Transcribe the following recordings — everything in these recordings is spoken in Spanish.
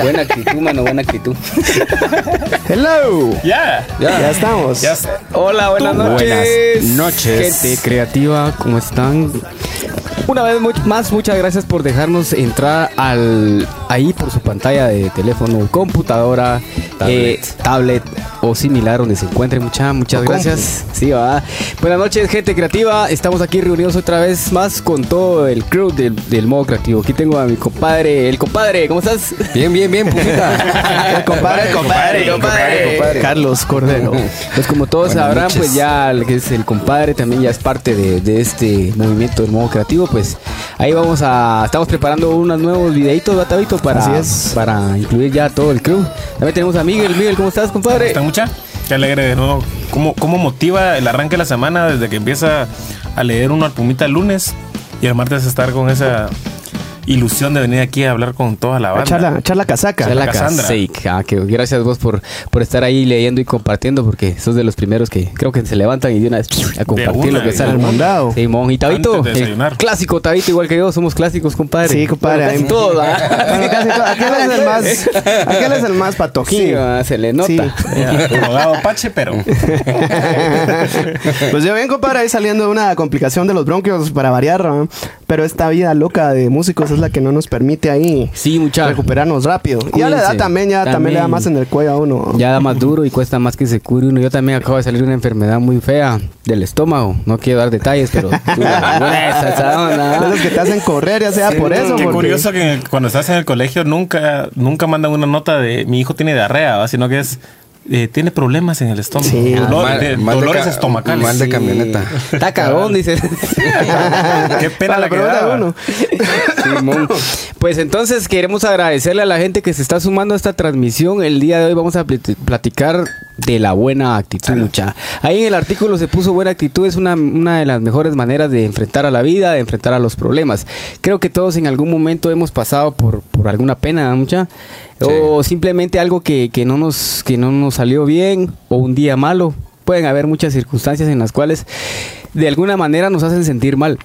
Buena actitud, mano, buena actitud. Hello. Ya. Ya, estamos. Ya. Hola, buenas noches. Buenas noches. Gente creativa, ¿cómo están? Una vez más, muchas gracias por dejarnos entrar al ahí por su pantalla de teléfono, computadora, Tablet. eh, tablet o similar donde se encuentren. Muchas, muchas O gracias. Sí, va. Buenas noches, gente creativa. Estamos aquí reunidos otra vez más con todo el crew del, del modo creativo. Aquí tengo a mi compadre, el compadre. ¿Cómo estás? Bien, bien, bien, pujita. El compadre, compadre, compadre. Carlos Cordero. Pues como todos Buenas sabrán, noches. pues ya el que es el compadre también ya es parte de, de este movimiento del modo creativo. Pues ahí vamos a. Estamos preparando unos nuevos videitos, Batavito, para, Así es. para incluir ya todo el crew. También tenemos a Miguel. Miguel, ¿cómo estás, compadre? ¿Está mucha? Qué alegre de nuevo. ¿Cómo, ¿Cómo motiva el arranque de la semana desde que empieza a leer uno al Pumita el lunes y el martes estar con esa ilusión de venir aquí a hablar con toda la banda? Echar la, echar la casaca. Cassandra. Kasek. Ah, que gracias vos por, por estar ahí leyendo y compartiendo, porque sos de los primeros que creo que se levantan y de una vez a compartir una, lo que de sale. al mandado. Simón y Tabito, de el clásico Tabito, igual que yo, somos clásicos, compadre. Sí, compadre. Bueno, casi todos, ¿ah? Bueno, casi todo. Aquel es el más, aquel es el más patojín. Sí, ah, se le nota. Sí. Apache, pero Pues yo bien, compadre, ahí saliendo de una complicación de los bronquios para variar, ¿no? Pero esta vida loca de músicos es la que no nos permite ahí Sí, mucha. recuperarnos rápido. Y ya la edad también, ya también, le da más en el cuello a uno. Ya da más duro y cuesta más que se cure uno. Yo también acabo de salir de una enfermedad muy fea del estómago. No quiero dar detalles, pero los que te hacen correr, ya sea por eso. qué porque- curioso que cuando estás en el colegio nunca, nunca mandan una nota de mi hijo tiene diarrea, ¿va? sino que es eh, tiene problemas en el estómago. Sí. Dolor- Mal- de- mal de dolores estomacales. mal de camioneta. Está cagón, dice. Qué pena la pregunta de daba. uno. Simón. Pues entonces queremos agradecerle a la gente que se está sumando a esta transmisión. El día de hoy vamos a plat- platicar de la buena actitud, mucha. Ahí en el artículo se puso buena actitud, es una, una de las mejores maneras de enfrentar a la vida, de enfrentar a los problemas. Creo que todos en algún momento hemos pasado por, por alguna pena, ¿no, O simplemente algo que, que no nos, que no nos salió bien, o un día malo. Pueden haber muchas circunstancias en las cuales de alguna manera nos hacen sentir mal.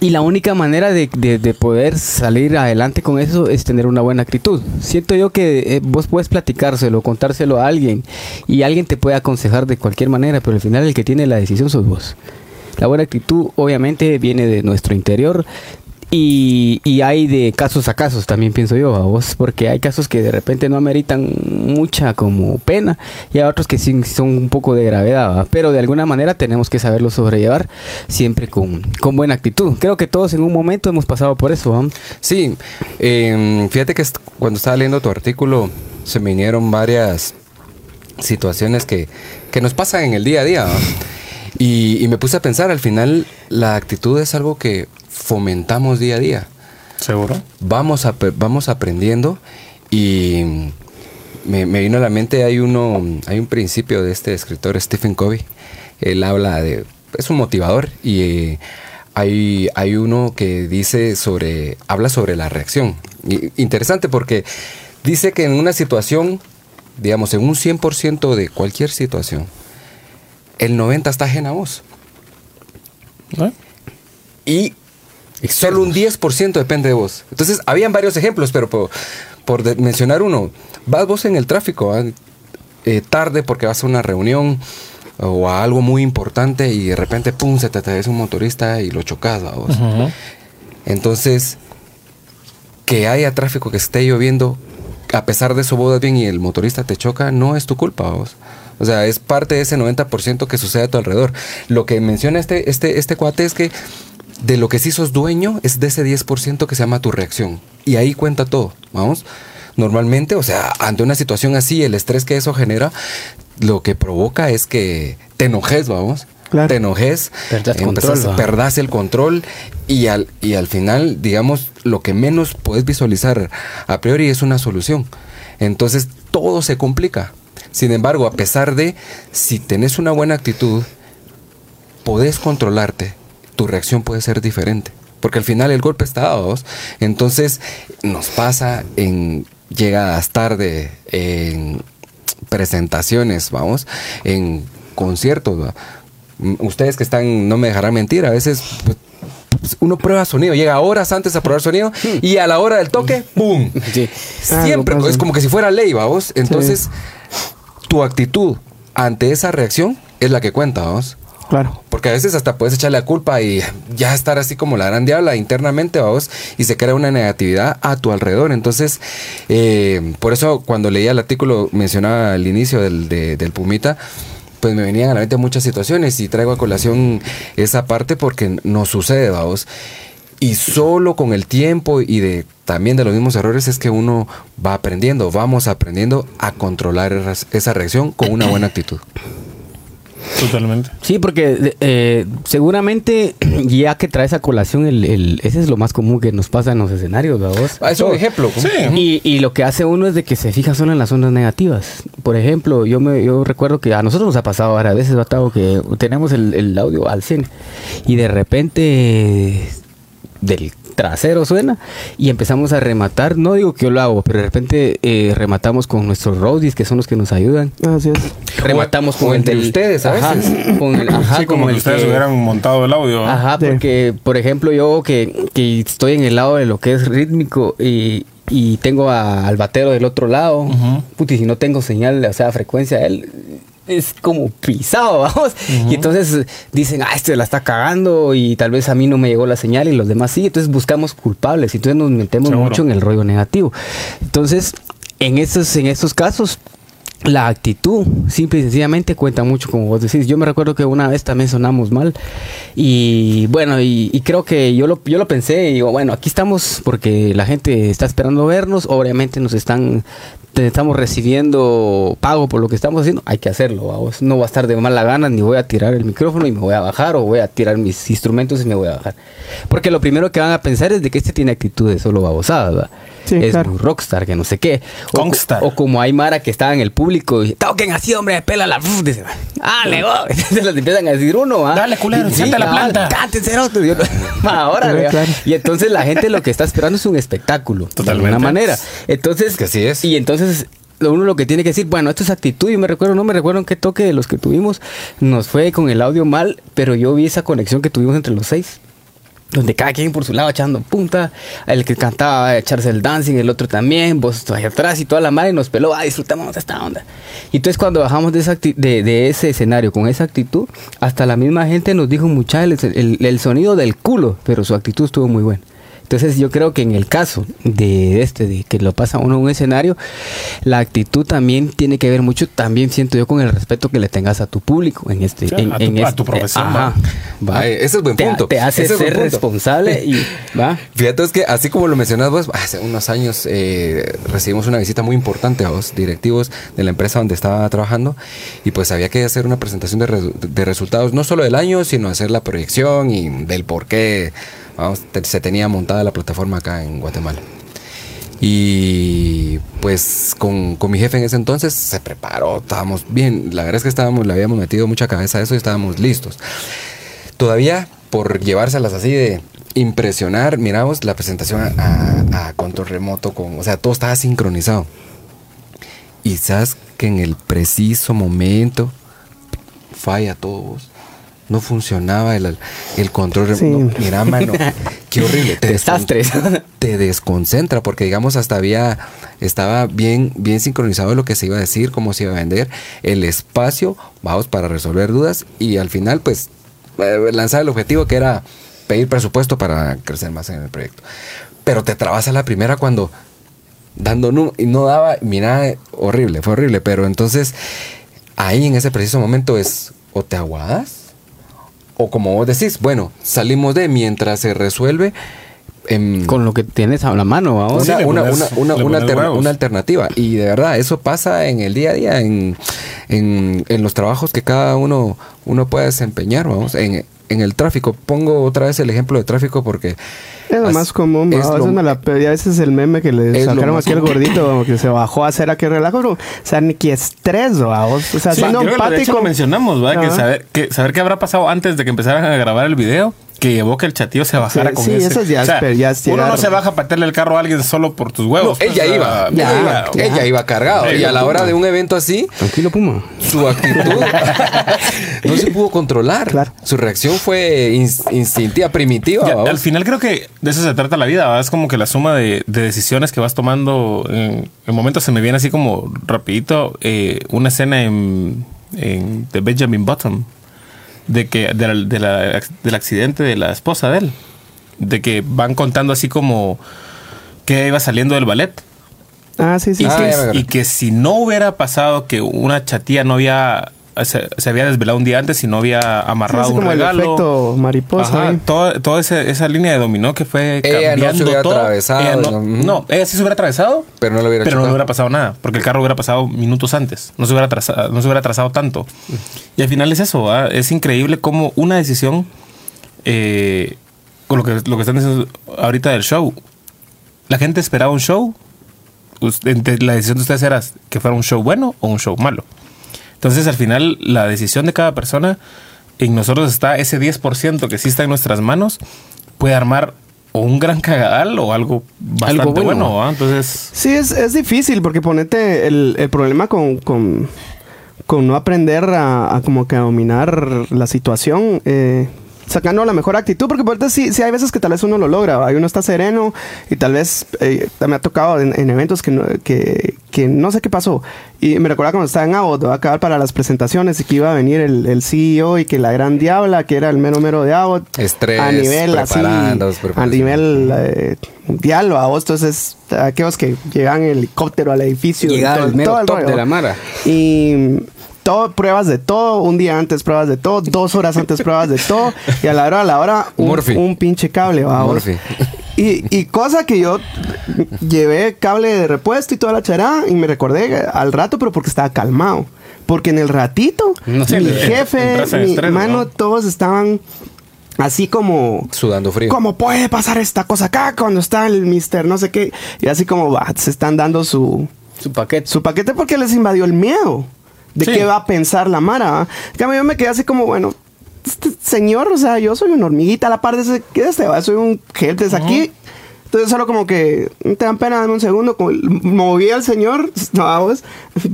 Y la única manera de, de- de poder salir adelante con eso es tener una buena actitud. Siento yo que eh, vos puedes platicárselo, contárselo a alguien y alguien te puede aconsejar de cualquier manera, pero al final el que tiene la decisión sos vos. La buena actitud obviamente viene de nuestro interior y, y hay de casos a casos también pienso yo a vos, porque hay casos que de repente no ameritan mucha como pena y hay otros que sí son un poco de gravedad, pero de alguna manera tenemos que saberlo sobrellevar siempre con, con buena actitud. Creo que todos en un momento hemos pasado por eso. Sí, eh, fíjate que cuando estaba leyendo tu artículo se me vinieron varias situaciones que, que nos pasan en el día a día. Y, y me puse a pensar, al final la actitud es algo que fomentamos día a día. ¿Seguro? Vamos, vamos aprendiendo y me, me vino a la mente, hay, uno, hay un principio de este escritor Stephen Covey. Él habla de, es un motivador y eh, hay, hay uno que dice sobre, habla sobre la reacción. Y- interesante porque dice que en una situación, digamos, en un 100% de cualquier situación, el 90 está ajena a vos. ¿Eh? Y solo un 10% depende de vos. Entonces, habían varios ejemplos, pero por, mencionar uno, vas vos en el tráfico, ¿va? Eh, tarde porque vas a una reunión o a algo muy importante y de repente, pum, se te atraviesa un motorista y lo chocas, ¿va vos? Entonces, que haya tráfico, que esté lloviendo, a pesar de eso vos vas bien y el motorista te choca, no es tu culpa, vos. O sea, es parte de ese 90% que sucede a tu alrededor. Lo que menciona este, este, este cuate es que de lo que sí sos dueño es de ese 10% que se llama tu reacción. Y ahí cuenta todo, vamos. Normalmente, o sea, ante una situación así, el estrés que eso genera, lo que provoca es que te enojes, vamos. Claro. Te enojes, Perdás control, perdás el control y al, y al final, digamos, lo que menos puedes visualizar a priori es una solución. Entonces todo se complica. Sin embargo, a pesar de, si tenés una buena actitud, podés controlarte, tu reacción puede ser diferente. Porque al final el golpe está dado. Entonces nos pasa en llegadas tarde, en presentaciones, vamos, en conciertos. ¿va? Ustedes que están, no me dejarán mentir, a veces pues, uno prueba sonido, llega horas antes a probar sonido y a la hora del toque, ¡boom! Sí. Ah, Siempre, es como que si fuera ley, vamos. Entonces, tu actitud ante esa reacción es la que cuenta, vamos. Claro. Porque a veces hasta puedes echarle la culpa y ya estar así como la gran diabla internamente, vamos, y se crea una negatividad a tu alrededor. Entonces, eh, por eso cuando leía el artículo mencionaba al inicio del, de- del Pumita, pues me venían a la mente muchas situaciones y traigo a colación esa parte porque nos sucede, vamos. Y solo con el tiempo y de también de los mismos errores es que uno va aprendiendo, vamos aprendiendo a controlar esa reacción con una buena actitud. Totalmente. Sí, porque eh, seguramente ya que traes a colación el, el- ese es lo más común que nos pasa en los escenarios, ¿verdad? Ah, es un ejemplo. Sí. Y, y lo que hace uno es de que se fija solo en las ondas negativas. Por ejemplo, yo me yo recuerdo que a nosotros nos ha pasado varias veces, Batavo, que tenemos el, el audio al 100 y de repente del trasero suena y empezamos a rematar. No digo que yo lo hago, pero de repente eh, rematamos con nuestros roadies, que son los que nos ayudan. Así es. Rematamos o con el del- ustedes a Ajá, veces. con el, ajá, sí, como que el ustedes que- hubieran montado el audio. Ajá, Sí. porque, por ejemplo, yo que, que estoy en el lado de lo que es rítmico y, y tengo a- al batero del otro lado, Ujú. puti, si no tengo señal, o sea, frecuencia, él es como pisado, vamos. Y entonces dicen, ah, este la está cagando y tal vez a mí no me llegó la señal y los demás sí. Entonces buscamos culpables y entonces nos metemos Seguro. mucho en el rollo negativo. Entonces, en estos, en estos casos, la actitud, simple y sencillamente, cuenta mucho, como vos decís. Yo me recuerdo que una vez también sonamos mal. Y bueno, y, creo que yo lo, yo lo pensé y digo, bueno, aquí estamos porque la gente está esperando vernos. Obviamente nos están, estamos recibiendo pago por lo que estamos haciendo. Hay que hacerlo, vamos. No voy a estar de mala gana, ni voy a tirar el micrófono y me voy a bajar, o voy a tirar mis instrumentos y me voy a bajar. Porque lo primero que van a pensar es de que este tiene actitud de solo babosada, ¿verdad? Sí, es claro. muy rockstar, que no sé qué. O, Kongstar. o como hay Mara que estaba en el público y toquen así, hombre, pela la. Dice, ah, le voy. Entonces les empiezan a decir uno, ¿ah? Dale, culero, siente la planta. Cántense, cerotes. Y uno, Ahora, Sí, claro. Y entonces la gente lo que está esperando es un espectáculo. De Totalmente. alguna manera. Entonces. Que así es. Y entonces. lo- Uno lo que tiene que decir, bueno, esto es actitud. Yo me recuerdo, no me recuerdo en qué toque de los que tuvimos nos fue con el audio mal, pero yo vi esa conexión que tuvimos entre los seis donde cada quien por su lado echando punta, el que cantaba echarse el dancing, el otro también, vos ahí atrás y toda la madre nos peló, ah, disfrutamos esta onda. Y entonces cuando bajamos de, esa de, ese escenario con esa actitud, hasta la misma gente nos dijo mucha el, el- el sonido del culo, pero su actitud estuvo muy buena. Entonces yo creo que en el caso de este, de que lo pasa uno en un escenario, la actitud también tiene que ver mucho, también siento yo con el respeto que le tengas a tu público en este, Sí, en, a tu- en a este- tu profesión, ajá, va. Ay, ese es buen Te- punto. Te, hace Ese es buen ser responsable y va. Fíjate, es que así como lo mencionas vos, hace unos años eh, recibimos una visita muy importante a los directivos de la empresa donde estaba trabajando y pues había que hacer una presentación de, resu- de resultados, no solo del año, sino hacer la proyección y del por qué se tenía montada la plataforma acá en Guatemala. Y pues con, con mi jefe en ese entonces se preparó, estábamos bien, la verdad es que estábamos, le habíamos metido mucha cabeza a eso y estábamos listos. Todavía por llevárselas así de impresionar, miramos la presentación a, a- control remoto con, o sea, todo estaba sincronizado. Sabes que en el preciso momento falla todo vos. No funcionaba el, el control. Sí. No, mira, mano, qué horrible. Te Desastres. te desconcentra porque digamos hasta había estaba bien bien sincronizado lo que se iba a decir cómo se iba a vender el espacio vamos para resolver dudas y al final pues eh, lanzar el objetivo que era pedir presupuesto para crecer más en el proyecto pero te trabas a la primera cuando dando nu- y no daba mira horrible fue horrible pero entonces ahí en ese preciso momento es o te aguadas o como vos decís bueno salimos de mientras se resuelve em, Con lo que tienes a la mano, vamos. Sí, una, una- pones- una- una- una alter- alternativa. Y de verdad, eso pasa en el día a día, en, en- en los trabajos que cada uno, uno puede desempeñar, vamos, en, en el tráfico. Pongo otra vez el ejemplo de tráfico porque... Es lo más común, a lo- veces me la pedí, a veces el meme que le lo sacaron más aquí al gordito, como que se bajó a hacer aquel relajo, pero, o sea, ni que estrés, ¿va? O sea, Sí, siendo que empático. lo mencionamos, ¿verdad? Que Ajá. saber, que saber qué habrá pasado antes de que empezaran a grabar el video que llevó que el chatillo se bajara Sí, con sí, ese. eso ya es- pero ya es uno no se baja para meterle el carro a alguien solo por tus No, huevos. ella pues, iba. Ya, ya, ella iba cargado. Sí, y a la hora de un evento así, Tranquilo, Puma. su actitud no se pudo controlar. Claro. Su reacción fue ins- instintiva, primitiva. Ya, al final creo que de eso se trata la vida. ¿va? Es como que la suma de, de decisiones que vas tomando. En, en momentos se me viene así como rapidito eh, una escena en, en de Benjamin Button. De que de la- de la- del accidente de la esposa de él. De que van contando así como que iba saliendo del ballet. Ah, sí, sí. Y, Ah, que, y que si no hubiera pasado que una chatía no había se, se había desvelado un día antes y no había amarrado un como el regalo. efecto mariposa Ajá, ahí. todo- toda esa, esa línea de dominó que fue Ella no se cambiando hubiera todo. atravesado, Ella no, ¿no? no, ella sí se hubiera atravesado, Pero no le hubiera pero no chocado. le hubiera pasado nada, porque el carro hubiera pasado minutos antes, no se hubiera atrasado, no se hubiera atrasado tanto. Y al final es eso, ¿va? es increíble cómo una decisión, eh, con lo que, lo que están diciendo ahorita del show, la gente esperaba un show, la decisión de ustedes era que fuera un show bueno o un show malo. Entonces al final la decisión de cada persona, en nosotros está ese 10% que sí está en nuestras manos, puede armar o un gran cagadal o algo bastante Algo bueno. bueno. Entonces... Sí, es, es difícil porque ponete el, el problema con, con, con no aprender a, a como que a dominar la situación, eh, sacando la mejor actitud, porque ponete sí, sí hay veces que tal vez uno lo logra, ¿va? y uno está sereno y tal vez eh, me ha tocado en, en eventos que no, que, que no sé qué pasó. Y me recuerda cuando estaba en Abbott, ¿va? a acabar para las presentaciones y que iba a venir el, el CEO y que la gran diabla, que era el mero mero de Abbott, Estrés, a nivel así, a nivel eh, mundial, ¿va? entonces aquellos que llegan en helicóptero al edificio, y Llegaba todo- el mero todo el top rollo. de la mara. Y todo, pruebas de todo, un día antes pruebas de todo, dos horas antes pruebas de todo, y a la hora a la hora un, un pinche cable, va. Murphy. Y, y cosa que yo llevé cable de repuesto y toda la chará y me recordé al rato, pero porque estaba calmado. Porque en el ratito, No sé, mi jefe, mi estrés, mano, ¿no? todos estaban así como... Sudando frío. ¿Cómo puede pasar esta cosa acá cuando está el mister no sé qué? Y así como va, se están dando su, Su paquete. su paquete porque les invadió el miedo de Sí. qué va a pensar la Mara. ¿va? En cambio, yo me quedé así como, bueno, este señor, o sea, yo soy una hormiguita a la par de ese, ¿qué es este? va? Soy un gel desde aquí. Entonces solo como que, ¿no te dan pena? Dame un segundo. Como, moví al señor, no, vamos,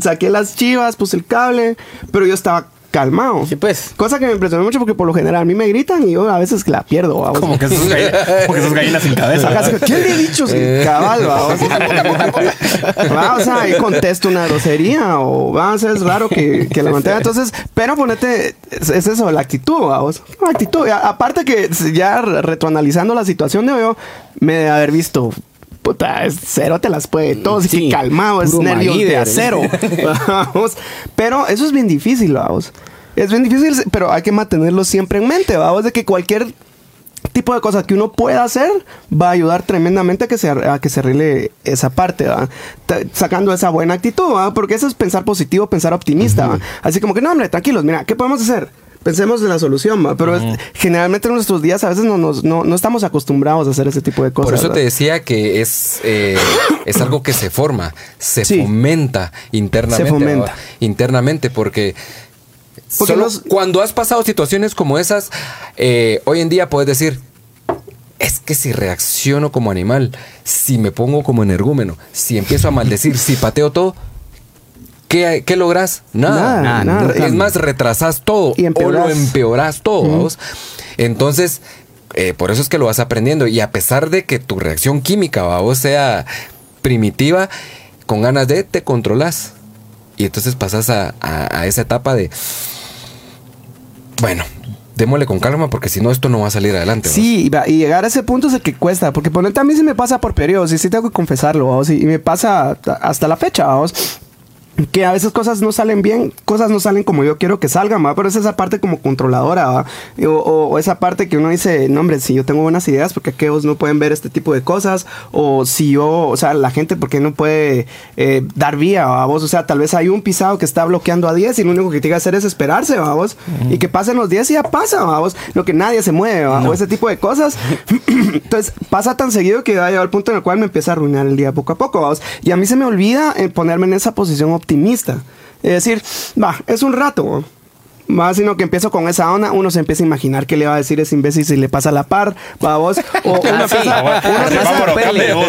saqué las chivas, puse el cable, pero yo estaba calmado. Sí, pues. Cosa que me impresionó mucho porque por lo general a mí me gritan y yo a veces la pierdo. Como que esos gallinas, como que esos gallinas sin cabeza. Ajá, que, ¿Qué le he dicho? Sí, cabal, va, o sea, va, o sea, ahí contesto una grosería o va a ser raro que, que la mantenga. Entonces, pero ponete, es, es eso, la actitud, vamos. La actitud. Y a- aparte que ya re- retroanalizando la situación de hoy, me de haber visto. Puta, es cero te las puede todo, así Sí, que calmado, es nervios de Maguire. acero. vamos. Pero eso es bien difícil, vamos. Es bien difícil, pero hay que mantenerlo siempre en mente, vamos, de que cualquier tipo de cosas que uno pueda hacer va a ayudar tremendamente a que se, a que se arregle esa parte, ¿va? Sacando esa buena actitud, ¿va? porque eso es pensar positivo, pensar optimista. ¿va? Así como que no, hombre, tranquilos, mira, ¿qué podemos hacer? Pensemos en la solución, pero generalmente en nuestros días a veces no, nos- no, no estamos acostumbrados a hacer ese tipo de cosas. Por eso te decía que es, eh, es algo que se forma, se Sí. fomenta internamente. Se fomenta. Internamente, porque, Porque solo los- cuando has pasado situaciones como esas, eh, hoy en día puedes decir, es que si reacciono como animal, si me pongo como energúmeno, si empiezo a maldecir, si pateo todo, ¿qué, qué logras? Nada. Nada, nada. Es más, retrasas todo Y o lo empeorás. todo. ¿vamos? Entonces, eh, por eso es que lo vas aprendiendo. Y a pesar de que tu reacción química, vos sea primitiva, con ganas de te controlas. Y entonces pasas a, a- a esa etapa de, bueno, démosle con calma porque si no esto no va a salir adelante. ¿vos? Sí, y llegar a ese punto es el que cuesta, porque ponerte a mí sí me pasa por periodos, y sí tengo que confesarlo, vamos, y me pasa ta- hasta la fecha, vamos, que a veces cosas no salen bien, cosas no salen como yo quiero que salgan, ¿va? pero es esa parte como controladora, ¿va? O, o- o esa parte que uno dice, no hombre, si yo tengo buenas ideas, porque aquellos no pueden ver este tipo de cosas, o si yo, o sea, la gente, porque no puede eh, dar vía, ¿va? vos, o sea, tal vez hay un pisado que está bloqueando a 10 y lo único que tiene que hacer es esperarse, vamos, y que pasen los 10 y ya pasa, vamos, lo que nadie se mueve, ¿va? o ese tipo de cosas. Entonces, pasa tan seguido que va a llegar al punto en el cual me empieza a arruinar el día poco a poco, vamos, y a mí se me olvida eh, ponerme en esa posición optimista. Es decir, va, es un rato. Más sino que empiezo con esa onda, uno se empieza a imaginar qué le va a decir ese imbécil si le pasa la par, va vos, o uno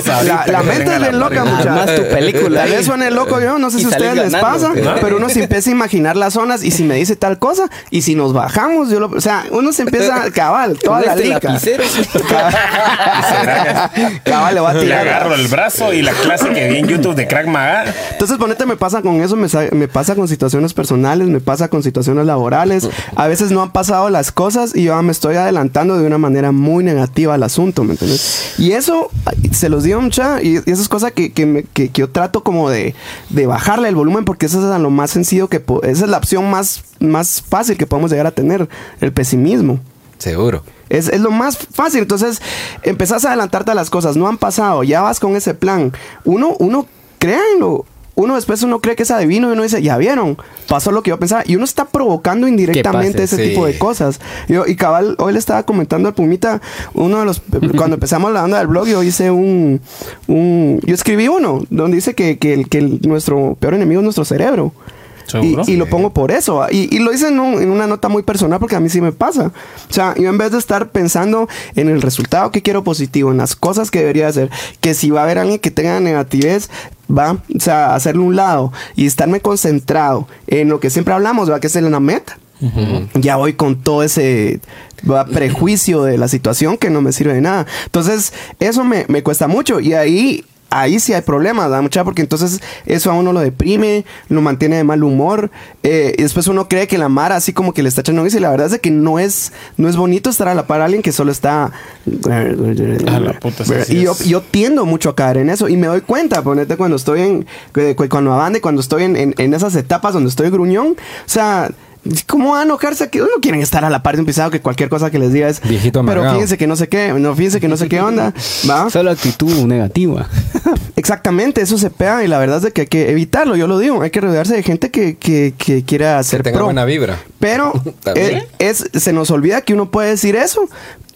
Ah, la, mente es bien loca, muchachos. Armás tu película Tal vez suene loco, yo no sé si a ustedes les pasa, pero uno se empieza a imaginar las zonas y si me dice tal cosa, y si nos bajamos, yo lo, o sea, uno se empieza a cabal, toda la este liga. cabal le va a Le tirar. agarro el brazo y la clase que vi en YouTube de Crack Maga. Entonces, ponete, me pasa con eso, me, me pasa con situaciones personales, me pasa con situaciones laborales. A veces no han pasado las cosas y yo me estoy adelantando de una manera muy negativa al asunto, ¿me entiendes? Y eso, se los digo mucha, y, eso es cosa que, que, me- que- que yo trato como de, de bajarle el volumen porque eso es lo más sencillo que... Esa es la opción más, más fácil que podemos llegar a tener, el pesimismo. Seguro. Es, es lo más fácil. Entonces, empezás a adelantarte a las cosas. No han pasado. Ya vas con ese plan. Uno, uno, créanlo. Uno después uno cree que es adivino y uno dice, ya vieron, pasó lo que yo pensaba. Y uno está provocando indirectamente ese sí. tipo de cosas. Yo, y cabal, hoy le estaba comentando al Pumita, uno de los, cuando empezamos la onda del blog, yo hice un, un yo escribí uno, donde dice que, que, nuestro peor enemigo es nuestro cerebro. Y, ¿Seguro? y lo pongo por eso. Y, y lo hice en, un- en una nota muy personal porque a mí sí me pasa. O sea, yo en vez de estar pensando en el resultado que quiero positivo, en las cosas que debería hacer, que si va a haber alguien que tenga negativez, va, o sea, hacerle un lado y estarme concentrado en lo que siempre hablamos, va, que es la meta. Ya voy con todo ese va, prejuicio de la situación que no me sirve de nada. Entonces, eso me, me cuesta mucho. Y ahí, ahí sí hay problemas, ¿verdad, mucha? Porque entonces eso a uno lo deprime, lo mantiene de mal humor. eh, y después uno cree que la Mara así como que le está echando Y la verdad es que no es, no es bonito estar a la par de alguien que solo está. A la puta, y yo, yo tiendo mucho a caer en eso. Y me doy cuenta, ponete cuando estoy en. cu- cu- Cuando abande, cuando estoy en, en- en esas etapas donde estoy gruñón. O sea. ¿Cómo van a enojarse? Que no quieren estar a la par de un pisado que cualquier cosa que les diga es. Viejito Pero amargado. fíjense que no sé qué, no, fíjense que no sé qué onda. ¿Va? Solo actitud negativa. Exactamente, eso se pega y la verdad es de que hay que evitarlo, yo lo digo, hay que rodearse de gente que, que, que quiera Que hacer tenga pro. buena vibra. Pero eh, es, se nos olvida que uno puede decir eso,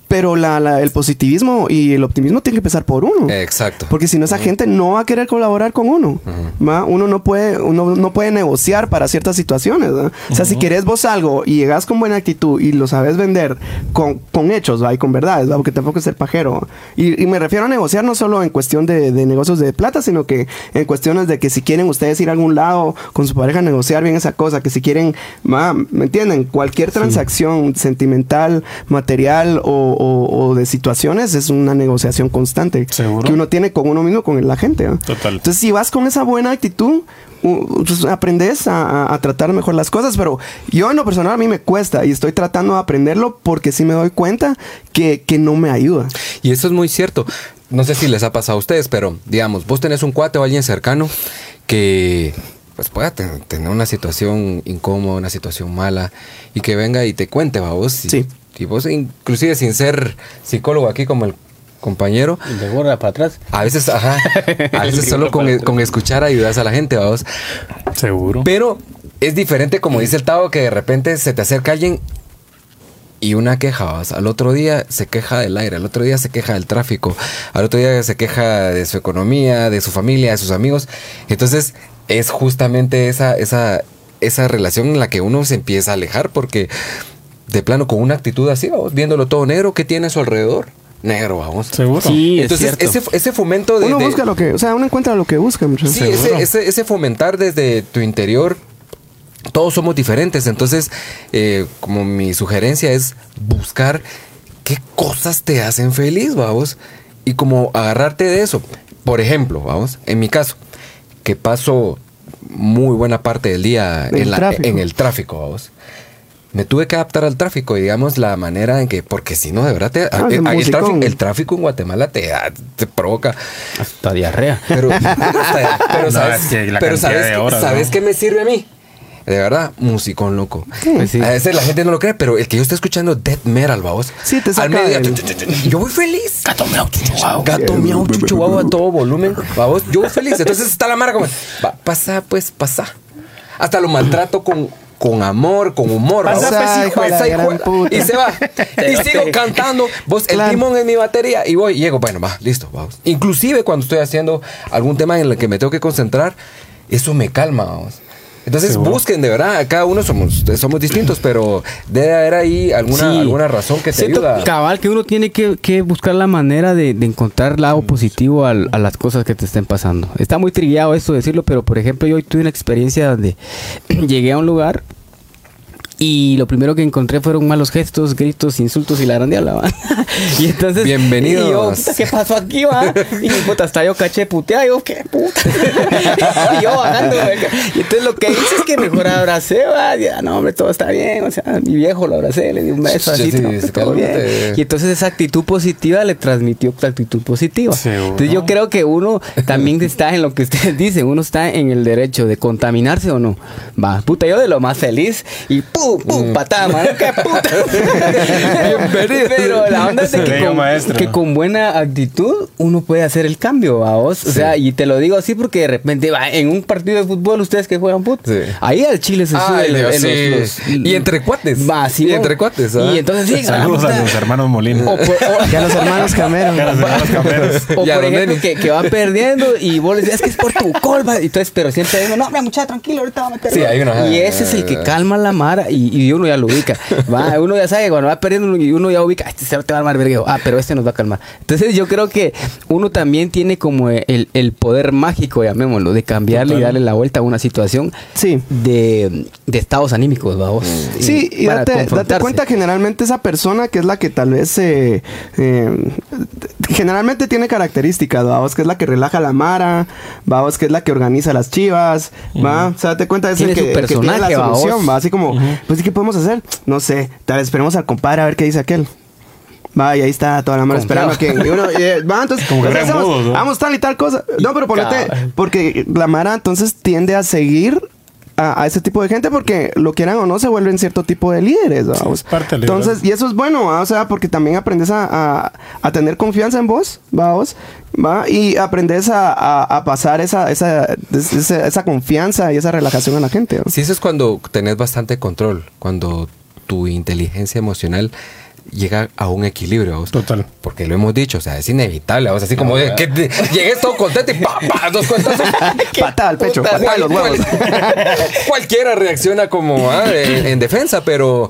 pero la, la- el positivismo y el optimismo tienen que empezar por uno. Exacto. Porque si no, esa gente no va a querer colaborar con uno. ¿va? Uno no puede, uno no puede negociar para ciertas situaciones. ¿va? O sea, si querés vos algo y llegas con buena actitud y lo sabes vender con, con hechos ¿va? y con verdades, ¿va? porque tampoco es ser pajero. Y, y me refiero a negociar no solo en cuestión de, de negocios de plata, sino que en cuestiones de que si quieren ustedes ir a algún lado con su pareja, negociar bien esa cosa, que si quieren, ¿va? ¿me entienden? Cualquier transacción sentimental, material o, o- o de situaciones es una negociación constante Seguro. que uno tiene con uno mismo, con la gente. ¿va? Total. Entonces, si vas con esa buena actitud, pues, aprendes a, a- tratar mejor las cosas. Pero yo, en lo personal, a mí me cuesta y estoy tratando de aprenderlo porque sí me doy cuenta que, que no me ayuda. Y eso es muy cierto. No sé si les ha pasado a ustedes, pero digamos, vos tenés un cuate o alguien cercano que pues pueda ten- tener una situación incómoda, una situación mala y que venga y te cuente, va vos. Y, Sí. Y vos inclusive sin ser psicólogo aquí como el compañero, Y de gorra para atrás. a veces, ajá, a veces solo con, con escuchar ayudas a la gente, vamos. Seguro. Pero es diferente, como dice el Tavo, que de repente se te acerca alguien y una queja, ¿vas? al otro día se queja del aire, al otro día se queja del tráfico, al otro día se queja de su economía, de su familia, de sus amigos. Entonces es justamente esa, esa, esa relación en la que uno se empieza a alejar porque de plano con una actitud así, vamos, viéndolo todo negro, ¿qué tiene a su alrededor? Negro, vamos. Seguro. Sí, es Entonces ese, ese fomento de... Uno de- busca lo que, o sea, uno encuentra lo que busca. muchachos. Sí, ese, ese, ese fomentar desde tu interior, todos somos diferentes. Entonces, eh, como mi sugerencia es buscar qué cosas te hacen feliz, vamos. Y como agarrarte de eso. Por ejemplo, vamos, en mi caso, que paso muy buena parte del día En en, la- en el tráfico, vamos. Me tuve que adaptar al tráfico, y digamos, la manera en que, porque si no, de verdad, te- Ah, el, el tráfico, el tráfico en Guatemala te, te provoca Hasta diarrea. pero, pero No, sabes, es que la pero sabes, de qué- horas, ¿sabes ¿no? qué me sirve a mí? De verdad, musicón loco. Pues sí. A veces la gente no lo cree, pero el que yo esté escuchando death metal, vamos. Sí, te saca Al tu, tu, yo voy feliz. Gato miau, chuchu, guau. Gato miau, chuchu guau, a todo volumen. Vamos, yo voy feliz. Entonces está la mara como, pasa, pues pasa. Hasta lo maltrato con, con amor, con humor. Pasa, pues, hijo de. Y se va. Y sigo cantando. Vos, el Claro. timón en mi batería. Y voy, y llego, bueno, va, listo, vamos. Inclusive cuando estoy haciendo algún tema en el que me tengo que concentrar, eso me calma, vamos. Entonces Seguro. busquen, de verdad, cada uno somos, somos distintos, pero debe haber ahí alguna, Sí. alguna razón que te Siento, ayuda. Cabal, que uno tiene que, que buscar la manera de, de encontrar lado positivo al- a, las cosas que te estén pasando. Está muy trillado esto decirlo, pero por ejemplo, yo hoy tuve una experiencia donde llegué a un lugar y lo primero que encontré fueron malos gestos, gritos, insultos y la grande hablaba. y entonces. Bienvenidos. Y yo, puta, ¿qué pasó aquí, va? Y puta, hasta yo caché puteada. Yo, ¿qué puta? y yo bajando. Y entonces lo que hice es que mejor abracé, va. Ya, no, hombre, todo está bien. O sea, mi viejo lo abracé, le di un beso Sí, así. sí, no, sí, todo bien. Y entonces esa actitud positiva le transmitió actitud positiva. Seguro. Entonces yo creo que uno también está en lo que ustedes dicen, uno está en el derecho de contaminarse o no. Va, puta, yo de lo más feliz y pum, pum, patada, mano, qué puta. Bienvenido. Pero la onda es de que con, maestro. que con buena actitud uno puede hacer el cambio, a vos. O sea, y te lo digo así porque de repente va, en un partido de fútbol ustedes que juegan fútbol, Sí. ahí al Chile se sube Ay, el- Dios, el- sí. los- los- Y entre cuates. Va, sí, Y entre cuates, ¿ah? Y entonces sí, Saludos a los hermanos Molina. O por- o- Que a los hermanos Cameron. A los hermanos Camperos. o por ejemplo, que, que va perdiendo y vos le decís, es que es por tu colva. Y entonces, pero siempre digo, no, hombre, muchacha, tranquilo, ahorita va a meter. Sí, gol". hay una- Y ese es el que calma la mara y, y uno ya lo ubica. Va, uno ya sabe cuando va perdiendo y uno ya ubica, este se te va a armar vergueo. Ah, pero este nos va a calmar. Entonces, yo creo que uno también tiene como el, el poder mágico, llamémoslo, de cambiarle y darle la vuelta a una situación Sí. de, de estados anímicos, vamos. Sí, y para date, date cuenta generalmente esa persona que es la que tal vez eh, eh, generalmente tiene características, vamos, que es la que relaja la mara, vamos, que es la que organiza las chivas, va, o sea, date cuenta es el que, su el que tiene la solución, va, así como, pues ¿qué podemos hacer? No sé, tal vez esperemos al compadre a ver qué dice aquel. Va, y ahí está toda la mara Confiado. esperando que y uno, eh, va, entonces, Como que mudos, ¿no? vamos tal y tal cosa. No, pero ponete, porque la mara entonces tiende a seguir a, a ese tipo de gente porque lo quieran o no se vuelven cierto tipo de líderes, parte Entonces, y eso es bueno, ¿va? o sea, porque también aprendes a, a- a tener confianza en vos, vamos, va, y aprendes a, a- a pasar esa, esa, esa, esa confianza y esa relajación a la gente. ¿va? Sí, eso es cuando tenés bastante control, cuando tu inteligencia emocional llega a un equilibrio. ¿vos? Total. Porque lo hemos dicho, o sea, es inevitable. ¿vos? Así como de que te- llegues todo contento y pa, pa, dos cuentazos. Patada al pecho, patada los huevos. Cualquiera reacciona como ah, en, en defensa, pero,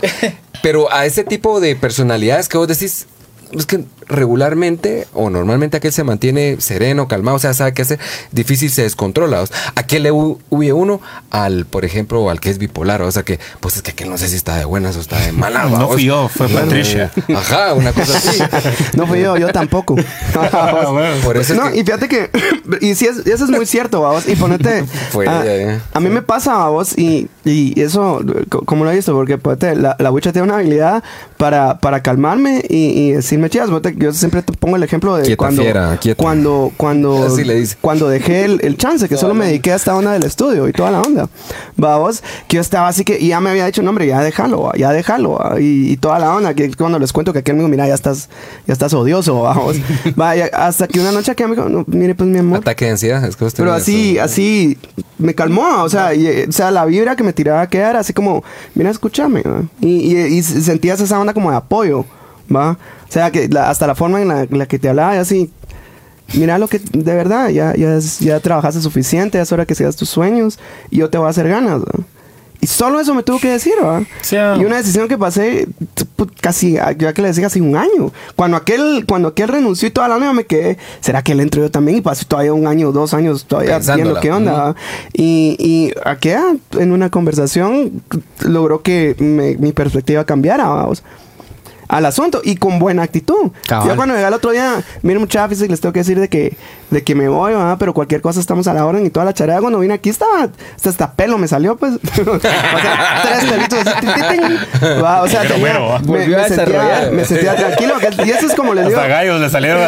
pero a ese tipo de personalidades que vos decís, es que regularmente o normalmente aquel se mantiene sereno, calmado, o sea, sabe qué hacer, difícil se descontrola. o sea, ¿A qué le hu- huye uno? Al, por ejemplo, al que es bipolar, o sea, que pues es que aquel no sé si está de buenas o está de malas. No fui yo, fue Patricia. Ajá, una cosa así. No fui yo, yo tampoco. Por eso es no, que- y fíjate que, y sí, es, eso es muy cierto, vamos. Y ponete. Fue a, ella, eh. a mí me pasa, vos, y, y eso, co- como lo he visto, porque ponete, la, la bucha tiene una habilidad para, para calmarme y, y decirme ponete, Yo siempre te pongo el ejemplo de Quieta, cuando, fiera, cuando, cuando, Así le dice. cuando dejé el, el chance, que solo me dediqué a esta onda del estudio y toda la onda. Vamos, que yo estaba así que, y ya me había dicho, no, hombre, ya déjalo, va, ya déjalo, va", y, y toda la onda, que cuando les cuento que aquel me dijo, mira, ya estás, ya estás odioso, vamos. Vaya, hasta que una noche que me dijo, no, mire, pues mi amor. Ataque de ansiedad, es que vos Pero así, eso. así me calmó, o sea, y, eh, o sea, la vibra que me tiraba que era así como, mira, escúchame, ¿va? y, y, y sentías esa onda como de apoyo, ¿va? O sea, que la- hasta la forma en la, la que te hablaba, y así, mira lo que, de verdad, ya, ya, es- ya trabajaste suficiente, es hora que sigas tus sueños, y yo te voy a hacer ganas, ¿va? Y solo eso me tuvo que decir, ¿va? Sí, ah. Y una decisión que pasé casi, ya que le decía, casi un año. Cuando aquel, cuando aquel renunció y toda la noche me quedé, ¿será que él entró yo también? Y pasé todavía un año, dos años todavía Pensándola. viendo qué onda. ¿va? Y, y aquella, en una conversación, logró que me- mi perspectiva cambiara, vamos. Al asunto y con buena actitud. Cabal. Yo cuando llegué al otro día, miren muchachos, les tengo que decir de que, de que me voy, ¿va? pero cualquier cosa estamos a la orden y toda la charada. Cuando vine aquí estaba, hasta, hasta pelo me salió, pues. o sea, tres pelitos así. Va, O sea, Pero tenía- bueno, me, me sentía, me sentía tranquilo. Y eso es como les digo. Hasta gallos le salieron.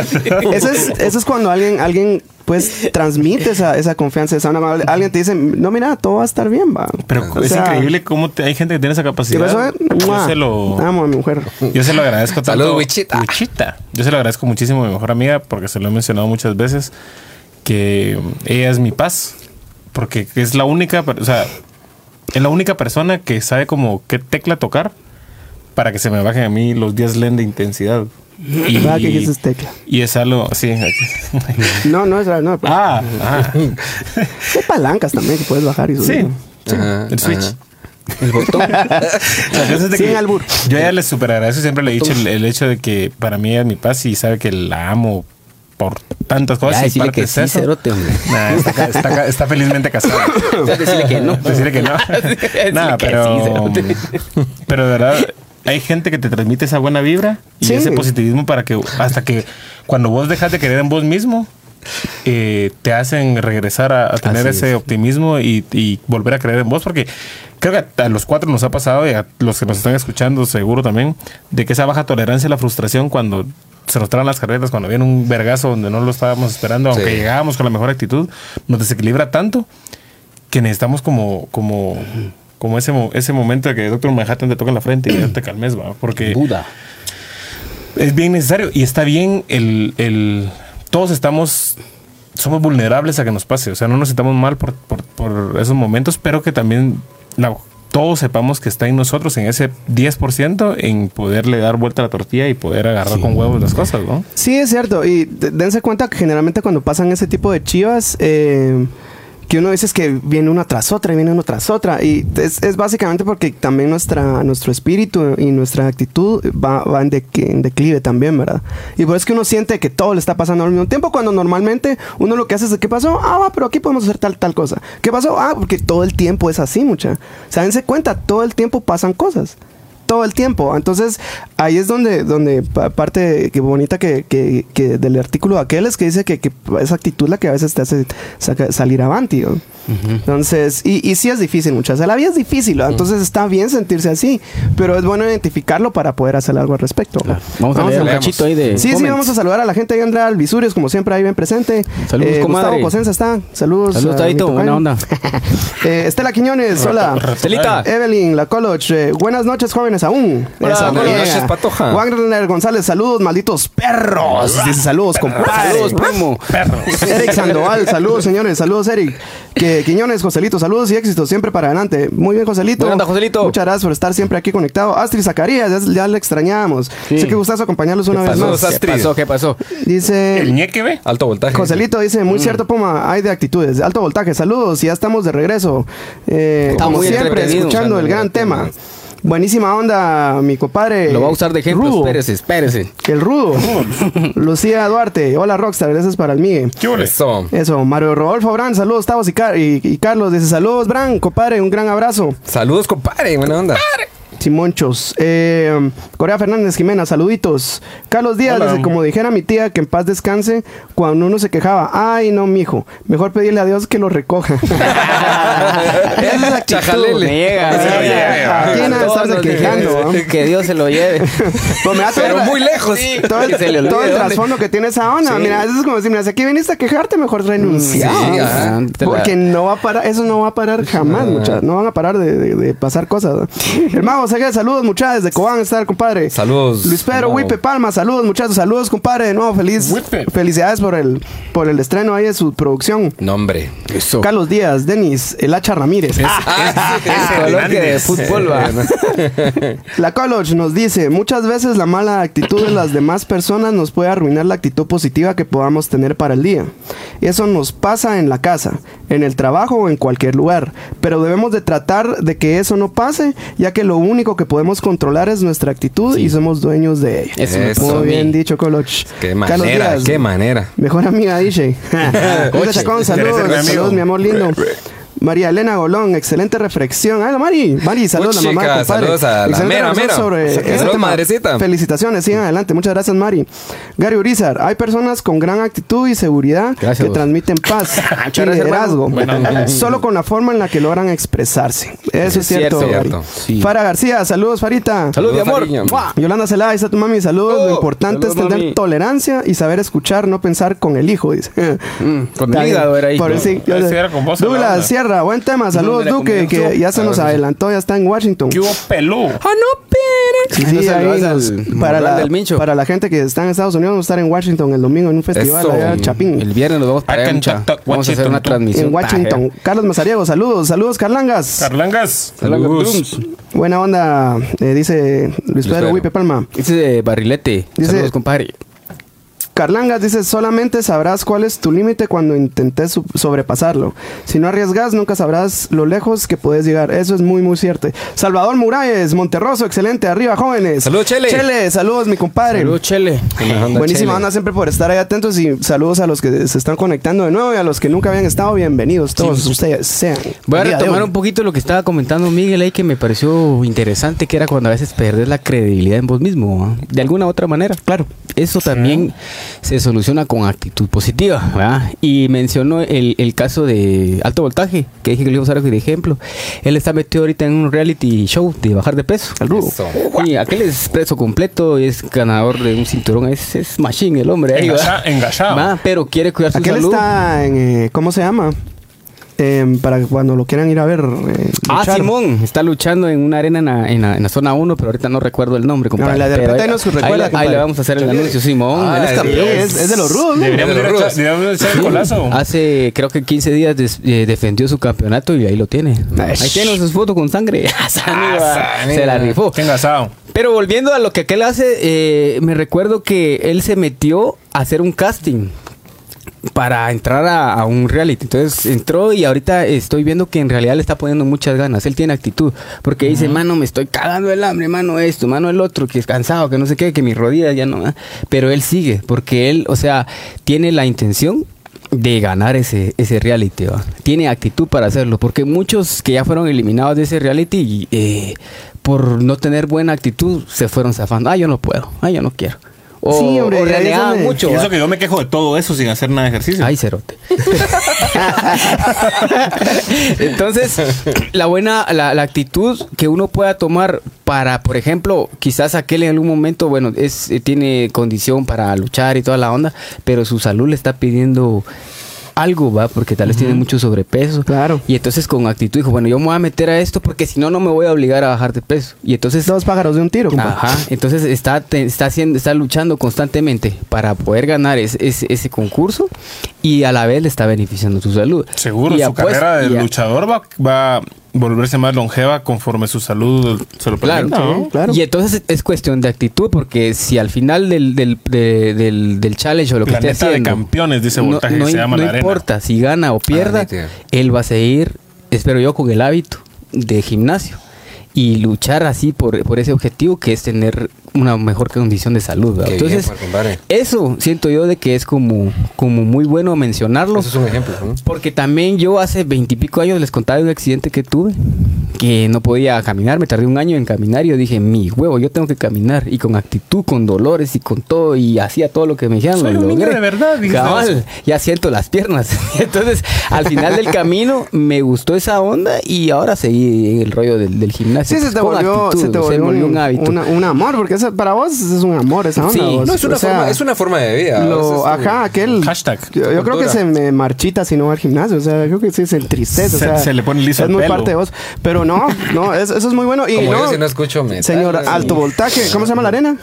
Eso es, eso es cuando alguien, alguien pues transmite esa, esa confianza, esa onda. Alguien te dice, no, mira, todo va a estar bien, va. Pero O es sea, increíble cómo te- hay gente que tiene esa capacidad. eso, Yo ¡mua! se lo, amo a mi mujer. yo se lo agradezco tanto. Salud, Wichita. Wichita. Yo se lo agradezco muchísimo a mi mejor amiga porque se lo he mencionado muchas veces que ella es mi paz. Porque es la única, o sea, es la única persona que sabe como qué tecla tocar para que se me bajen a mí los días len de intensidad. Y, ¿Verdad que dices tecla? y es algo, sí. aquí. No, no es no, pues, ah, ah. Hay palancas también que puedes bajar y subir. Sí, Ajá, el switch. ajá. El botón. Sin albur. Yo ya le super agradezco, siempre le he dicho el, el hecho de que para mí es mi paz y sabe que la amo por tantas cosas. Ya, y decirle parte que es sí, eso. cerote, hombre. Nah, está, felizmente casada. Decirle que no. Decirle que no. Decirle Nada, que pero. sí, cerote. pero de verdad, hay gente que te transmite esa buena vibra y Sí. ese positivismo para que hasta que cuando vos dejas de creer en vos mismo, eh, te hacen regresar a, a tener Así ese es. optimismo y, y volver a creer en vos, porque creo que a los cuatro nos ha pasado y a los que nos están escuchando seguro también, de que esa baja tolerancia a la frustración cuando se nos traen las carreras, cuando viene un vergazo donde no lo estábamos esperando, aunque llegábamos con la mejor actitud, nos desequilibra tanto que necesitamos como, como, como ese, ese momento de que Doctor Manhattan te toca en la frente y ya te calmes, ¿va? porque Buda. es bien necesario y está bien el, el- todos estamos somos vulnerables a que nos pase o sea no nos sintamos mal por, por- por esos momentos pero que también la- todos sepamos que está en nosotros en ese 10% en poderle dar vuelta a la tortilla y poder agarrar con huevos las cosas ¿no? Sí, es cierto. Y de- dense cuenta que generalmente cuando pasan ese tipo de chivas, eh, que uno dice que viene una tras otra y viene una tras otra. Y es, básicamente porque también nuestra, nuestro espíritu y nuestra actitud va, va en, de- en declive también, ¿verdad? Y por que uno siente que todo le está pasando al mismo tiempo, cuando normalmente uno lo que hace es, ¿qué pasó? Ah, va, pero aquí podemos hacer tal, tal cosa. ¿Qué pasó? Ah, porque todo el tiempo es así, mucha. O sea, dense cuenta, todo el tiempo pasan cosas todo el tiempo. Entonces, ahí es donde, donde pa- parte que bonita que, que- que del artículo de aquel es que dice que, que esa actitud la que a veces te hace salir avanti. Entonces, y, y sí es difícil, muchas veces. La vida es difícil, ¿no? entonces está bien sentirse así, pero es bueno identificarlo para poder hacer algo al respecto. ¿no? Vamos a leer un cachito ahí de. Sí, sí, vamos a saludar a la gente ahí, Andrea Alvisurios, como siempre, ahí bien presente. Saludos, eh, comadre. Gustavo Cosenza está. Saludos. Saludos, Tadito, buena onda. Eh, Estela Quiñones, hola. Estelita. Evelyn, la College. eh, buenas noches, jóvenes, aún. Hola, Esa, buenas noches, Patoja. Wagner González, saludos, malditos perros. Dice saludos, compadre. Saludos, primo. Eric Sandoval, saludos, señores. Saludos, Eric. Que, Quiñones, Joselito, saludos y éxitos siempre para adelante. Muy bien, Joselito. Buena onda, Joselito. Muchas gracias por estar siempre aquí conectado. Astrid Zacarías, ya, ya le extrañamos. Sí. Sé que gustazo acompañarlos una vez pasó, más. Sas- ¿Qué Astrid. pasó? ¿Qué pasó? Dice. el ñeque ve Alto voltaje. Joselito dice, Mm. muy cierto, Puma, hay de actitudes, de alto voltaje. Saludos, ya estamos de regreso. Eh, como siempre, escuchando el gran tema. Buenísima onda, mi compadre. Lo va a usar de ejemplo. Rudo, Espérese, espérese. El rudo. Lucía Duarte, hola Rockstar, gracias para el Migue. ¿Qué? Eso. Eso, Mario Rodolfo Bran, saludos, Tavos y, Car- y- y Carlos. Dice, saludos, Bran, compadre, un gran abrazo. Saludos, compadre. Buena onda. Simonchos. Eh, Corea Fernández Jimena, saluditos. Carlos Díaz dice, como dijera mi tía, que en paz descanse, cuando uno se quejaba, ay no, mijo, mejor pedirle a Dios que lo recoja. Esa es la actitud. Me llega. Me llega. aquí. Que Dios se lo lleve. Pues Pero muy lejos. Todo el, Que se le olvide todo el dónde. trasfondo que tiene esa onda. Sí. Mira, eso es como decir, mira, si aquí viniste a quejarte, mejor renuncia. Sí, la- Porque no va a parar, eso no va a parar jamás, muchachos. No van a parar de, de- de pasar cosas. ¿no? Saludos, muchachos, desde Cobán, estar, compadre. Saludos. Luis Pedro. Wipe Palma, saludos, muchachos, saludos, compadre. De nuevo, feliz. Wipe. Felicidades por el, por el estreno ahí de su producción. Nombre. Eso. Carlos Díaz, Denis, El Hacha Ramírez. Coloque de fútbol, va. La College nos dice, muchas veces la mala actitud de las demás personas nos puede arruinar la actitud positiva que podamos tener para el día. Eso nos pasa en la casa, en el trabajo o en cualquier lugar, pero debemos de tratar de que eso no pase, ya que lo único que podemos controlar es nuestra actitud y somos dueños de ella. Eso Eso. Muy bien dicho, College. Qué manera, Díaz, qué manera. Mejor amiga. José Chacón, saludos, saludos, mi amor lindo. María Elena Golón, excelente reflexión. Ay, Mari, Mari, saludos a la mamá, compadre. saludos a la mera, mera. sobre Saludos, madrecita. Felicitaciones, sigan adelante. Muchas gracias, Mari. Gary Urizar, hay personas con gran actitud y seguridad Gracias, que vos. transmiten paz y liderazgo, solo con la forma en la que logran expresarse. Eso es, cierto, cierto, Gary. Sí. Fara García, saludos, Farita. Salud, mi amor. Yolanda Celada, dice tu mami, saludos. Lo Oh, importante saludos, es tener mami. tolerancia y saber escuchar, no pensar con el hijo, dice. Mm, Con el hígado era ahí. Por sí, con vos, la Douglas. Sierra, buen tema. Saludos, Duque, que ya se nos adelantó, ya está en Washington. ¿Qué hubo pelú? ¡Ah, no! Sí, ahí al para, la, del Mincho. para la gente que está en Estados Unidos, vamos a estar en Washington el domingo en un festival Eso. allá en Chapín. El viernes nos vamos para allá, mucha. Vamos a hacer una transmisión. en Washington. Carlos Mazariego, saludos, saludos, Carlangas. Carlangas. Saludos. Buena onda, eh, dice Luis Pedro. Huipe Palma. De barrilete. Dice- Saludos, compadre. Carlangas dice, solamente sabrás cuál es tu límite cuando intentes sobrepasarlo. Si no arriesgas, nunca sabrás lo lejos que puedes llegar. Eso es muy, muy cierto. Salvador Muralles, Monterroso, excelente. Arriba, jóvenes. Saludos, Chele. Chele, saludos, mi compadre. Salud, Chele. Buenísima onda siempre por estar ahí atentos y saludos a los que se están conectando de nuevo y a los que nunca habían estado. Bienvenidos todos ustedes sean. Voy a retomar un poquito lo que estaba comentando Miguel ahí que me pareció interesante, que era cuando a veces perdes la credibilidad en vos mismo, ¿va? de alguna u otra manera. Claro, eso también se soluciona con actitud positiva. ¿va? Y mencionó el, el caso de alto voltaje, que dije que le iba a usar de ejemplo. Él está metido ahorita en un reality show de bajar de peso. Al. Eso. Y aquel es preso completo, es ganador de un cinturón, es, es machine el hombre. ahí, pero quiere cuidar su Aquel salud. está en, eh, ¿cómo se llama? Em, para cuando lo quieran ir a ver. eh, Ah. Simón, está luchando en una arena en la, en la- en la zona 1, pero ahorita no recuerdo el nombre, compadre. la de repente ahí, nos recuerda, le- ahí le vamos a hacer el anuncio, Simón. Ah, él es campeón. Es, es de los rudos, ¿no? Deberíamos De ir a los echar- deberíamos echar el colazo. Hace creo que 15 días des- eh, defendió su campeonato y ahí lo tiene. Ahí tiene sus fotos con sangre. Va, Sani. Se la rifó. Qué engasado. Pero volviendo a lo que aquel hace, eh, me recuerdo que él se metió a hacer un casting para entrar a, a un reality. Entonces entró y ahorita estoy viendo que en realidad le está poniendo muchas ganas. Él tiene actitud. Porque dice, mano, me estoy cagando el hambre, mano, esto, mano, el otro, que es cansado, que no sé qué, que mis rodillas ya no. ah". Pero él sigue, porque él, o sea, tiene la intención de ganar ese, ese reality, ¿va? Tiene actitud para hacerlo, porque muchos que ya fueron eliminados de ese reality, eh, por no tener buena actitud, se fueron zafando. Ah, yo no puedo, ah, yo no quiero. O, Sí, hombre, o mucho. Y eso que yo me quejo de todo eso sin hacer nada de ejercicio. Ay, cerote. Entonces, la buena, la, la actitud que uno pueda tomar para, por ejemplo, quizás aquel en algún momento, bueno, es, eh, tiene condición para luchar y toda la onda, pero su salud le está pidiendo algo, va, porque tal vez tiene mucho sobrepeso. Claro. Y entonces con actitud dijo, bueno, yo me voy a meter a esto porque si no, no me voy a obligar a bajar de peso. Y entonces Dos pájaros de un tiro, compa. Ajá, entonces está, te- está, haciendo, está luchando constantemente para poder ganar ese, concurso y a la vez le está beneficiando su salud. Seguro, Y su apuesta- carrera de luchador va, volverse más longeva conforme su salud se lo Claro, permita. ¿no? Sí, claro. Y entonces es cuestión de actitud, porque si al final del, del, de- del, del challenge o lo que esté Planeta de haciendo. campeones, dice no, Voltaje, no se im- llama no la arena. importa si gana o pierda, nítido. él va a seguir, espero yo, con el hábito de gimnasio y luchar así por, por ese objetivo que es tener una mejor condición de salud. ¿verdad? Entonces, bien, eso siento yo de que es como, como muy bueno mencionarlo. Eso es un ejemplo. ¿no? Porque también yo hace veintipico años les contaba de un accidente que tuve, que no podía caminar, me tardé un año en caminar y yo dije, mi huevo, yo tengo que caminar y con actitud, con dolores y con todo y hacía todo lo que me dijeron. Soy lo un niño de verdad, dijiste Cabal, ya siento las piernas. Entonces, al final del camino me gustó esa onda y ahora seguí en el rollo del, del gimnasio. Sí, se te volvió, actitud, se te volvió, un, hábito. una- un amor, porque esa- para vos es un amor esa onda. Sí. vos. No, es una, O sea, forma, es una forma de vida. lo- ajá, aquel. Hashtag. Yo, yo creo que se me marchita si no va al gimnasio. O sea, creo que sí se entristece. o Se- sea, se le pone liso Es el muy pelo. parte de vos. Pero no, no, es- eso es muy bueno. Y Como no, yo si no escucho metal, Señor. Alto Voltaje, ¿cómo se llama la arena?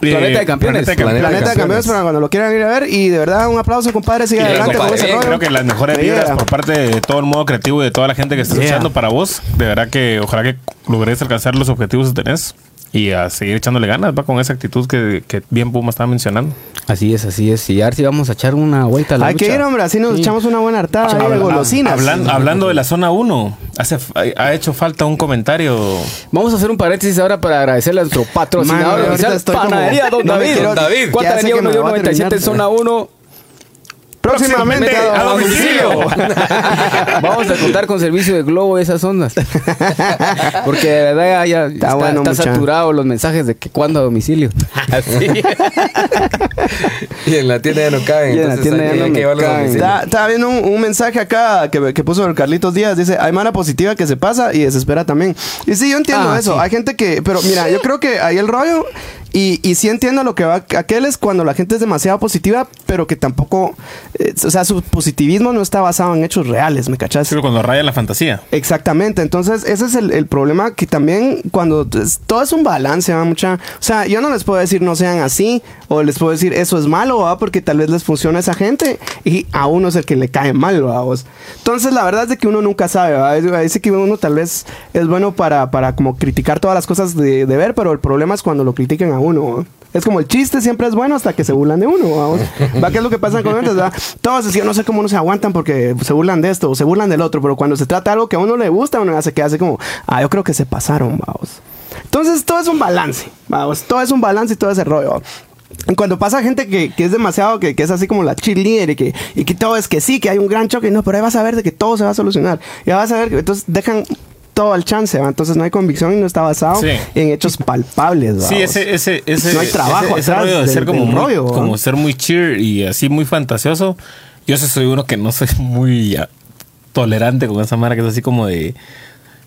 Planeta de Campeones. Planeta de Campeones. Planeta de Campeones para cuando lo quieran ir a ver. Y de verdad, un aplauso, compadre. Sigue Y adelante con compadre, ese bien, rollo. Creo que las mejores vibras por parte de todo el modo creativo y de toda la gente que está escuchando para vos. De verdad que ojalá que logres alcanzar los objetivos que tenés y a seguir echándole ganas, va con esa actitud que, que bien Puma estaba mencionando. Así es, así es. Y a ver si vamos a echar una vuelta a la Hay lucha. que ir, hombre, así nos sí. echamos una buena hartada Habla, eh, de golosinas. Hablando, hablando, de la zona 1, hace, ha hecho falta un comentario. Vamos a hacer un paréntesis ahora para agradecerle a nuestro patrocinador Panadería como... Don David. No quiero... Don David, ¿cuánta zona 1? Próximamente a domicilio. Vamos a contar con servicio de globo de esas ondas. Porque de verdad ya, ya está, bueno, está saturado los mensajes de que cuándo a domicilio. Así. Y en la tienda ya no caben. Y en la tienda ya no que domicilio. Está, está viendo un, un mensaje acá que, que puso el Carlitos Díaz. Dice, hay mala positiva que se pasa y desespera también. Y sí, yo entiendo Ah, eso. sí. Hay gente que... Pero mira, yo creo que ahí el rollo... Y, y sí entiendo lo que va... Aquel es cuando la gente es demasiado positiva, pero que tampoco... eh, o sea, su positivismo no está basado en hechos reales, ¿me cachas? Creo cuando raya la fantasía. Exactamente, entonces ese es el, el problema que también cuando es- todo es un balance, ¿va? mucha, o sea, yo no les puedo decir no sean así o les puedo decir eso es malo, ¿va? porque tal vez les funciona a esa gente y a uno es el que le cae mal, ¿va? vos. Entonces la verdad es de que uno nunca sabe, ¿va? Dice que uno tal vez es bueno para, para como criticar todas las cosas de, de ver, pero el problema es cuando lo critican a uno. ¿Va? Es como el chiste siempre es bueno hasta que se burlan de uno, vamos. Va, ¿qué es lo que pasa con? Todos decían, no sé cómo no se aguantan porque se burlan de esto o se burlan del otro, pero cuando se trata de algo que a uno le gusta, uno hace que hace como, ah, yo creo que se pasaron, vamos. Entonces, todo es un balance, vamos. Todo es un balance y todo ese rollo. Cuando pasa gente que, que es demasiado, que, que, es así como la cheerleader y que, y que todo es que sí, que hay un gran choque, no, pero ahí vas a ver de que todo se va a solucionar. Ya vas a ver que entonces dejan todo al chance, ¿va? entonces no hay convicción y no está basado Sí. en hechos palpables. ¿va? Sí, ese, ese, ese, No hay trabajo ese, ese atrás rollo de del- ser como, del muy, rollo, como ser muy cheer y así muy fantasioso. Yo sí soy uno que no soy muy ah, tolerante con esa mara que es así como de.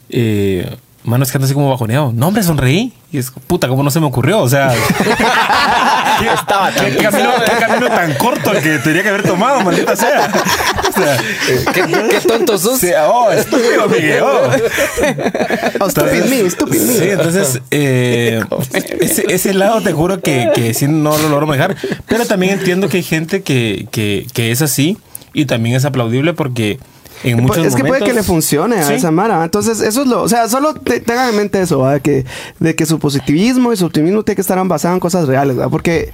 Eh, mano, es que ando así como bajoneado. No, hombre, sonreí. Y es puta, ¿cómo no se me ocurrió? O sea. Estaba tan. ¿Qué camino, qué camino tan corto el que tenía que haber tomado, maldita sea. Sea, ¿Qué, qué tonto sos? sí, oh, estúpido, Miguel. oh. Oh, stupid me, stupid me. Sí, entonces, eh, ese, ese lado te juro que, que sí no lo logro manejar. Pero también entiendo que hay gente que, que, que es así y también es aplaudible porque en muchos es que puede que le funcione a Sí. esa Mara. Entonces, eso es lo. O sea, solo te- tengan en mente eso, ¿va? Que, de que su positivismo y su optimismo tiene que estar basado en cosas reales, ¿va? Porque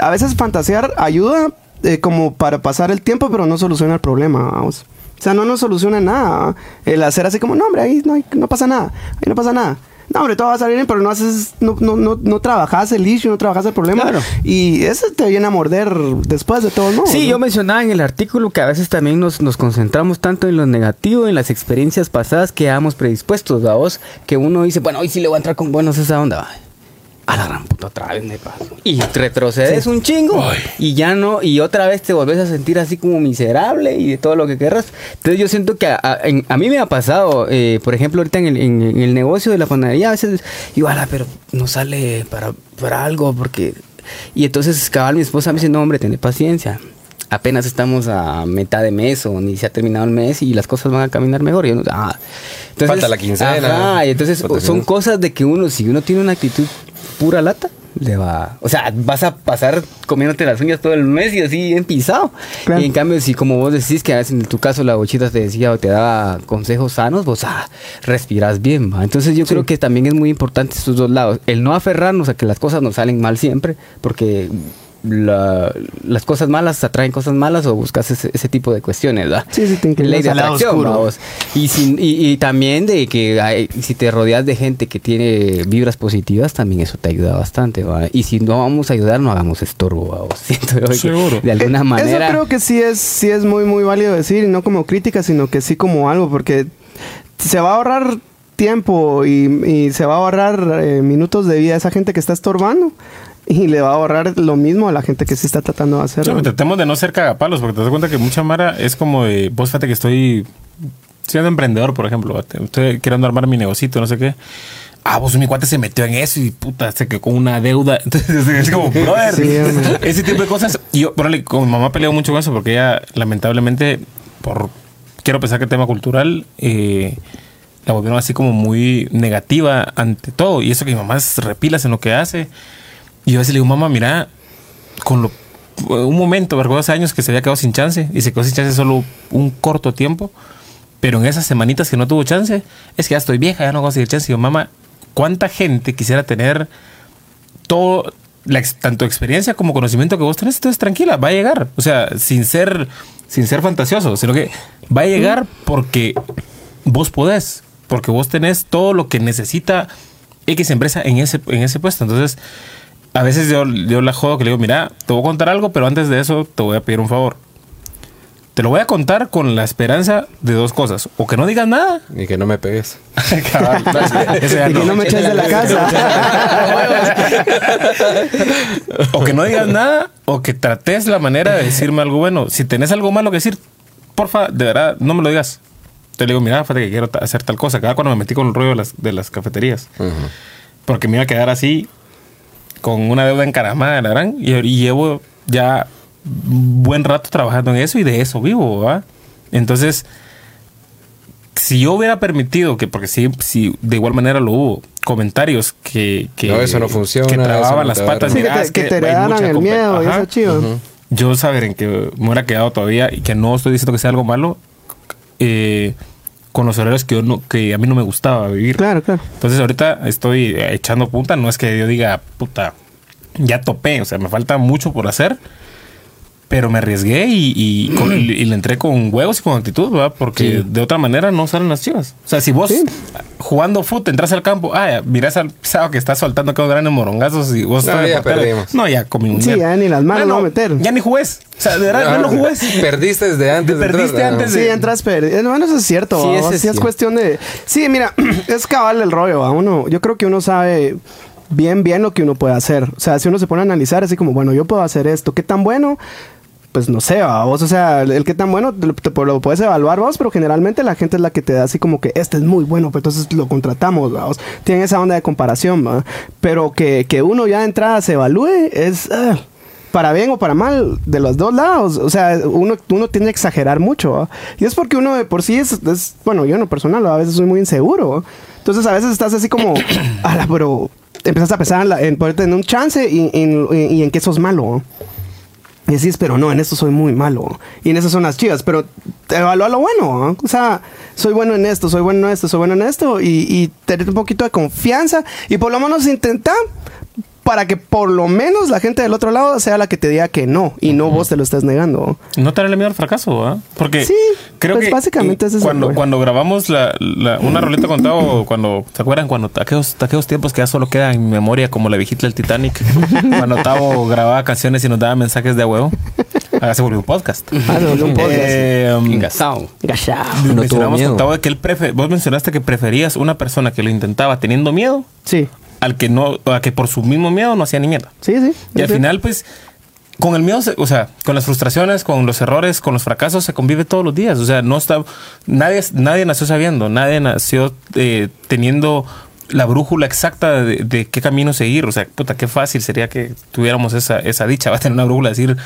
a veces fantasear ayuda eh, como para pasar el tiempo, pero no soluciona el problema, vamos. O sea, no nos soluciona nada. ¿va? El hacer así como, no, hombre, ahí no, no pasa nada. Ahí no pasa nada. No, hombre, todo va a salir bien, pero no haces, no, no, no, no trabajas el issue, no trabajas el problema. Claro. Y eso te viene a morder después de todo, ¿no? Sí, ¿no? yo mencionaba en el artículo que a veces también nos, nos concentramos tanto en lo negativo, en las experiencias pasadas que hemos predispuestos, vos que uno dice, bueno, hoy sí le voy a entrar con buenos esa onda, va. A la gran puta, otra vez me pasó. Y retrocedes un chingo. Y ya no, y otra vez te volvés a sentir así como miserable y de todo lo que querrás. Entonces yo siento que a, a- en- a mí me ha pasado, eh, por ejemplo, ahorita en el, en- en el negocio de la panadería, a veces digo, ala, pero no sale para, para algo porque... Y entonces cabal mi esposa me dice, no hombre, ten paciencia. Apenas estamos a mitad de mes o ni se ha terminado el mes y las cosas van a caminar mejor. Y yo no- ah. Entonces, Falta la quincena. Ajá, y entonces son cosas de que uno, si uno tiene una actitud pura lata, le va. O sea, vas a pasar comiéndote las uñas todo el mes y así bien pisado. Claro. Y en cambio, si como vos decís que a veces en tu caso la bochita te decía o te daba consejos sanos, vos ah, respiras bien. ¿va? Entonces yo creo que también es muy importante estos dos lados. El no aferrarnos a que las cosas nos salen mal siempre, porque la- las cosas malas atraen cosas malas o buscas ese, ese tipo de cuestiones, ¿verdad? Sí, sí, te Ley de atracción, vamos. Y, sin- y, y también de que hay- si te rodeas de gente que tiene vibras positivas, también eso te ayuda bastante, ¿va? Y si no vamos a ayudar, no hagamos estorbo, vamos. Siento yo Seguro. De alguna Eh, manera. Eso creo que sí es, sí es muy, muy válido decir, y no como crítica, sino que sí como algo, porque se va a ahorrar tiempo y, y se va a ahorrar eh, minutos de vida a esa gente que está estorbando y le va a ahorrar lo mismo a la gente que sí está tratando de Sí, pero tratemos de no ser cagapalos, porque te das cuenta que mucha mara es como de, vos fíjate que estoy siendo emprendedor, por ejemplo, estoy queriendo armar mi negocito, no sé qué. Ah, vos mi cuate se metió en eso y puta, se quedó con una deuda. Entonces es como, brother, Sí, ese tipo de cosas. Y yo, ponele, con mi mamá peleo mucho con eso porque ella, lamentablemente, por quiero pensar que el tema cultural, eh, la volvieron así como muy negativa ante todo. Y eso que mi mamá es repilas en lo que hace. Y yo a veces le digo, mamá, mira, con lo, un momento. Hace años que se había quedado sin chance y se quedó sin chance solo un corto tiempo. Pero en esas semanitas que no tuvo chance, es que ya estoy vieja, ya no voy a conseguir chance. Y yo, mamá, ¿cuánta gente quisiera tener todo, la tanto experiencia como conocimiento que vos tenés? Entonces, tranquila, va a llegar. O sea, sin ser, sin ser fantasioso, sino que va a llegar porque vos podés, porque vos tenés todo lo que necesita X empresa en ese, en ese puesto. Entonces, a veces yo, yo la jodo que le digo, mira, te voy a contar algo, pero antes de eso te voy a pedir un favor. Te lo voy a contar con la esperanza de dos cosas. O que no digas nada. Y que no me pegues. Cabal, y que no me eches de la casa. o que no digas nada, o que trates la manera de decirme algo bueno. Si tenés algo malo que decir, porfa, de verdad, no me lo digas. Te digo, mira, fíjate que quiero hacer tal cosa. Cada cuando me metí con el rollo de las, de las cafeterías. Porque me iba a quedar así, con una deuda encaramada, la gran. Y, y llevo ya buen rato trabajando en eso y de eso vivo, ¿va? Entonces, si yo hubiera permitido que, porque sí, sí, de igual manera lo hubo, comentarios que, que No, eso no funciona, que trababan no las patas, Sí, que te, es que te heredaran el miedo y Ajá. eso chido. Yo saber en que me hubiera quedado todavía y que no estoy diciendo que sea algo malo, eh, con los horarios que, yo no, que a mí no me gustaba vivir. Claro, claro. Entonces ahorita estoy echando punta, no es que yo diga, puta, ya topé, o sea, me falta mucho por hacer. Pero me arriesgué y, y, con- y- y le entré con huevos y con actitud, ¿verdad? Porque de otra manera no salen las chivas. O sea, si vos jugando fútbol entras al campo, ah, mirás al pisado que está soltando aquellos grandes morongazos y vos No, estás de ya perdimos. No, ya comí un Sí, ya ni las manos Ah, no meter. Ya ni jugués. O sea, de verdad, ya no jugués. Perdiste desde antes. de Perdiste entrar, antes ¿no? Sí, entras perdido. Bueno, eso es cierto. Sí, ese sí es es cuestión de. Sí, mira, es cabal el rollo. A uno, yo creo que uno sabe bien, bien lo que uno puede hacer. O sea, si uno se pone a analizar, así como, bueno, yo puedo hacer esto, ¿qué tan bueno? Pues no sé, ¿va? vos, o sea, el, qué tan bueno te, lo- te- lo puedes evaluar vos, pero generalmente la gente es la que te da así como que este es muy bueno, pues entonces lo contratamos, vos. Tienen esa onda de comparación, ¿va? Pero que, que uno ya de entrada se evalúe es. ah, para bien o para mal, de los dos lados. O sea, uno, uno tiende a exagerar mucho. ¿va? Y es porque uno de por sí es, es- bueno, yo en lo personal a veces soy muy inseguro. Entonces a veces estás así como, ala, pero empiezas a pensar en, la- en poder tener un chance y, en- y en que sos malo. ¿va? Y decís, pero no, en esto soy muy malo. Y en eso son las chivas. Pero evalúa lo bueno. ¿no? O sea, soy bueno en esto, soy bueno en esto, soy bueno en esto. Y, y tener un poquito de confianza. Y por lo menos intentar para que por lo menos la gente del otro lado sea la que te diga que no. Y no vos te lo estés negando. No tenerle miedo al fracaso, ¿verdad? Porque Sí, creo pues que básicamente ese cuando, cuando grabamos la, la- una roleta con Tavo, cuando, ¿se acuerdan? Cuando aquellos, aquellos tiempos que ya solo queda en mi memoria, como la viejita del Titanic, cuando Tavo grababa canciones y nos daba mensajes de a huevo, ahora se volvió un podcast. Ah, se volvió un podcast. Eh, um, Engasado. No mencionamos con. Tavo que él prefe- vos mencionaste que preferías una persona que lo intentaba teniendo miedo Sí, al que no, a que por su mismo miedo no hacía ni mierda. sí, sí. Y al Sí. final, pues, con el miedo, o sea, con las frustraciones, con los errores, con los fracasos, se convive todos los días. O sea, no está. Nadie, nadie nació sabiendo, nadie nació eh, teniendo la brújula exacta de, de qué camino seguir. O sea, puta, qué fácil sería que tuviéramos esa, esa dicha. Va a tener una brújula, decir,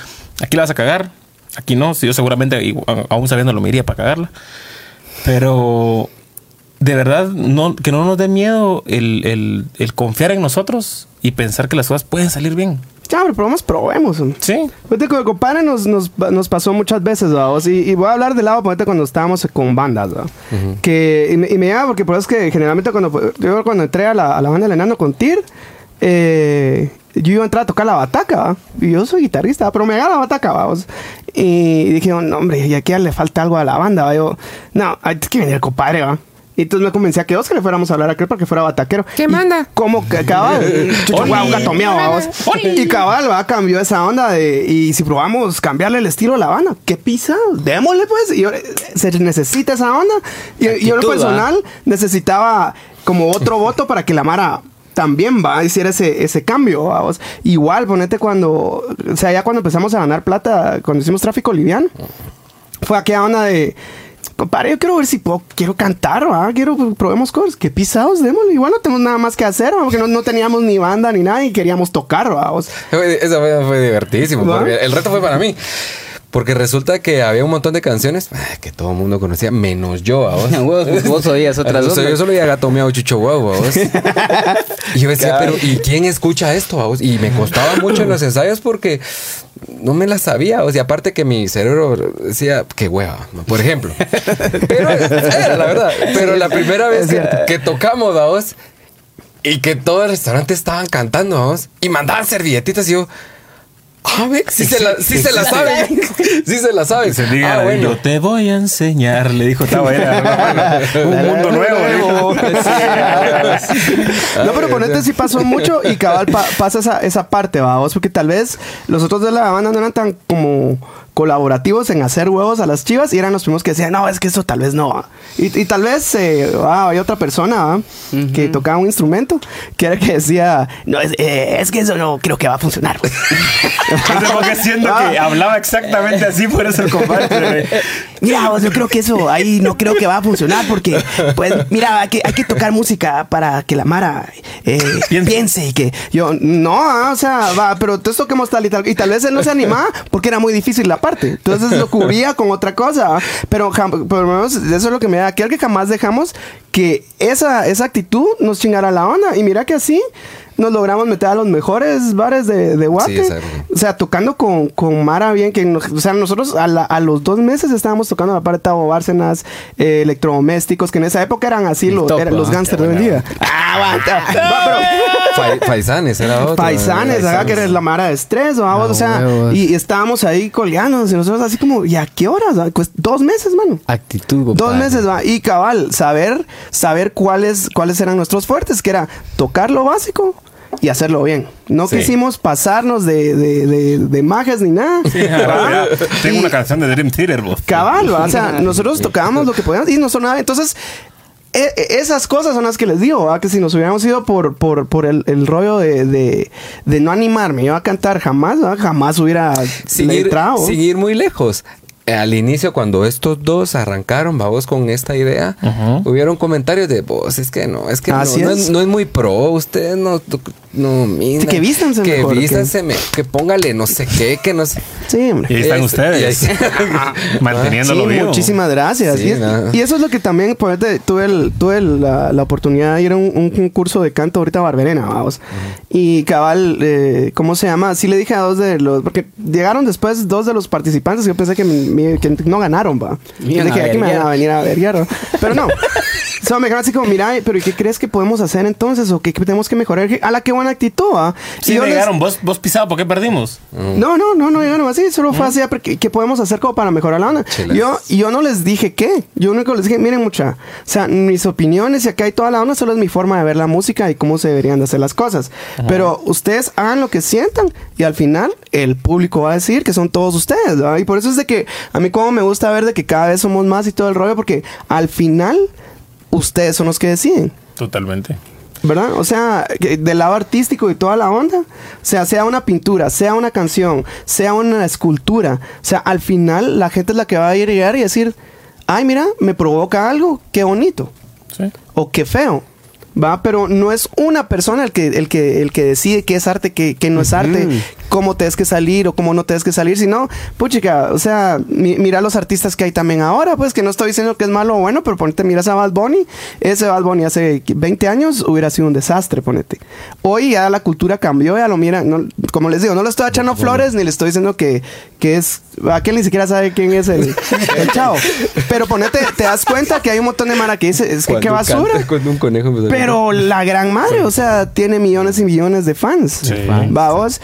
aquí la vas a cagar, aquí no. Si yo seguramente, aún sabiéndolo, me iría para cagarla. Pero de verdad, no, que no nos dé miedo el, el- el confiar en nosotros y pensar que las cosas pueden salir bien. Ya, pero probemos, probemos. Sí. Fíjate, con el compadre nos, nos, nos pasó muchas veces, vamos. Y, y voy a hablar del lado, ponete, cuando estábamos con bandas, ¿va? Que, y, me, y me llama porque, pues, es que generalmente cuando, yo cuando entré a la, a la banda del enano con Tir, eh, yo iba a entrar a tocar la bataca, ¿va? Y yo soy guitarrista, pero me agarra la bataca, vamos. Y dije, no, hombre, y aquí ya le falta algo a la banda, ¿va? Yo, no, hay que venir el compadre, ¿va? Y entonces me convencí a que Oscar le fuéramos a hablar a aquel para que fuera bataquero. ¿Qué manda? Como que cabal, chucho, Oli. guau, un gato miau, vamos. Y cabal, va, cambió esa onda de. Y si probamos cambiarle el estilo a la banda, ¿qué pisa? Démosle, pues. Y yo- se necesita esa onda. Y, yo en lo personal necesitaba como otro voto para que la Mara también va a hiciera ese, ese cambio, vamos. Igual, ponete cuando. O sea, ya cuando empezamos a ganar plata, cuando hicimos tráfico liviano, fue aquella onda de. Compadre, yo quiero ver si puedo, quiero cantar, ¿va? Quiero, probemos cosas. ¿Qué pisados? Démosle. Igual no tenemos nada más que hacer, ¿va? Porque no, no teníamos ni banda ni nada y queríamos tocar, ¿va? O sea, Fue- Eso fue. Porque el reto fue para mí. Porque resulta que había un montón de canciones ah, que todo el mundo conocía, menos yo. ¿a vos? Vos- vos oías otras ondas. Yo solo oía gato miau, chucho guau, ¿a vos? Y yo decía, pero ¿y quién escucha esto? ¿a vos? Y me costaba mucho en los ensayos porque no me las sabía. O sea, aparte que mi cerebro decía, qué hueva, por ejemplo. Pero era la verdad. Pero la primera vez que, que tocamos, ¿a vos? Y que todo el restaurante estaban cantando. Y mandaban servilletitas y yo... Ah, ve, sí, se la, sí se la saben. Sí se la saben. Se diga, ah, bueno. yo te voy a enseñar, le dijo Tavo. era, un mundo nuevo. No, pero ponete sí pasó mucho y cabal pa- pasa esa, esa parte, vamos, porque tal vez los otros de la banda no eran tan como colaborativos en hacer huevos a las chivas y eran los primeros que decían, no, es que eso tal vez no. va". Y, y tal vez eh, ah, hay otra persona ¿va? que tocaba un instrumento que era que decía, no, es, eh, es que eso no creo que va a funcionar. güey". No sé por qué siento que hablaba exactamente así, por eso el compadre. Mira, vos, yo creo que eso ahí no creo que va a funcionar porque, pues, mira, hay que, hay que tocar música para que la Mara eh, Piense. y que yo, no, ah, o sea, va, pero entonces toquemos tal y tal. Y tal vez él no se animaba porque era muy difícil la parte. Entonces lo cubría con otra cosa. Pero por lo menos eso es lo que me da. Quiero que jamás dejamos que esa, esa actitud nos chingara la onda. Y mira que así nos logramos meter a los mejores bares de, de Guate. O sea, tocando con, con Mara bien, que nos- o sea, nosotros a, la- a los dos meses estábamos tocando la parte de Tavo Bárcenas, eh, electrodomésticos, que en esa época eran así los, top, eran los ¿ah? gangsters de hoy en día. Ah, Va, Faisanes era otro. Paisanes, haga que eres la mara de estrés, vamos, Ah, o sea, huevos. y, y estábamos ahí colgándonos y nosotros así como, ¿y a qué horas? va? Pues dos meses, mano. Actitud, Dos meses va. Y cabal, saber, saber cuáles, cuáles eran nuestros fuertes, que era tocar lo básico y hacerlo bien. No Sí. quisimos pasarnos de, de, de, de majes ni nada. ¿va? Tengo Y- una canción de Dream Theater, vos. Cabal, ¿va? o sea, nosotros tocábamos lo que podíamos y no sonaba. Entonces, e- e- esas cosas son las que les digo, que si nos hubiéramos ido por, por, por el, el rollo de, de, de no animarme yo a cantar jamás, jamás hubiera sin le ir, entrado. sin ir muy lejos. Al inicio, cuando estos dos arrancaron, vamos con esta idea, Ujú. hubieron comentarios de vos, es que no, es que no, es. no es muy pro, ustedes no, no, mira, Sí, que vístanse que mejor, que- vístanse, me- que póngale no sé qué, que no sé. Sí, hombre. Y ahí están Es- ustedes. y ahí- Manteniéndolo Sí, vivo. muchísimas gracias. Sí, y, eso es lo que también tuve, el- tuve el- la, la oportunidad de ir a un, un concurso de canto ahorita a Barberena, vamos. Y cabal, eh, ¿cómo se llama? Sí le dije a dos de los... Porque llegaron después dos de los participantes que yo pensé que, me- que no ganaron, va. Yo dije, aquí me van verguear". a venir a verguiar, ¿no? Pero no. Solo me dijeron así como, mira, pero ¿y qué crees que podemos hacer entonces? ¿O qué tenemos que mejorar? A la que buena actitud, ¿va? Sí, Y yo les- llegaron. Vos, vos pisado, ¿por qué perdimos? no, no, no, no llegaron así. Solo fue así, porque ¿qué podemos hacer como para mejorar la onda? Yo, yo no les dije qué. Yo único les dije, miren, mucha. O sea, mis opiniones y acá hay toda la onda, solo es mi forma de ver la música y cómo se deberían de hacer las cosas. Pero ustedes hagan lo que sientan y al final el público va a decir que son todos ustedes. ¿verdad? Y por eso es de que a mí como me gusta ver de que cada vez somos más y todo el rollo, porque al final ustedes son los que deciden. Totalmente. ¿verdad? O sea, del lado artístico y toda la onda, o sea, sea una pintura, sea una canción, sea una escultura, o sea, al final la gente es la que va a ir a llegar y decir, ay, mira, me provoca algo, qué bonito, Sí. o qué feo. Va, pero no es una persona el que, el que, el que decide qué es arte, qué, qué no es arte, cómo te que salir o cómo no te que salir, sino, puchica, o sea, mi- mira los artistas que hay también ahora, pues que no estoy diciendo que es malo o bueno, pero ponete, miras a Bad Bunny, ese Bad Bunny hace 20 años hubiera sido un desastre, ponete. Hoy ya la cultura cambió, ya lo mira, no- como les digo, no le estoy echando flores ni le estoy diciendo que, que es, aquel ni siquiera sabe quién es el, el chavo, pero ponete, te das cuenta que hay un montón de mara que dice, es que qué basura. canta- un conejo cantar. Pero la gran madre, o sea, tiene millones y millones de fans. Sí. Va vos.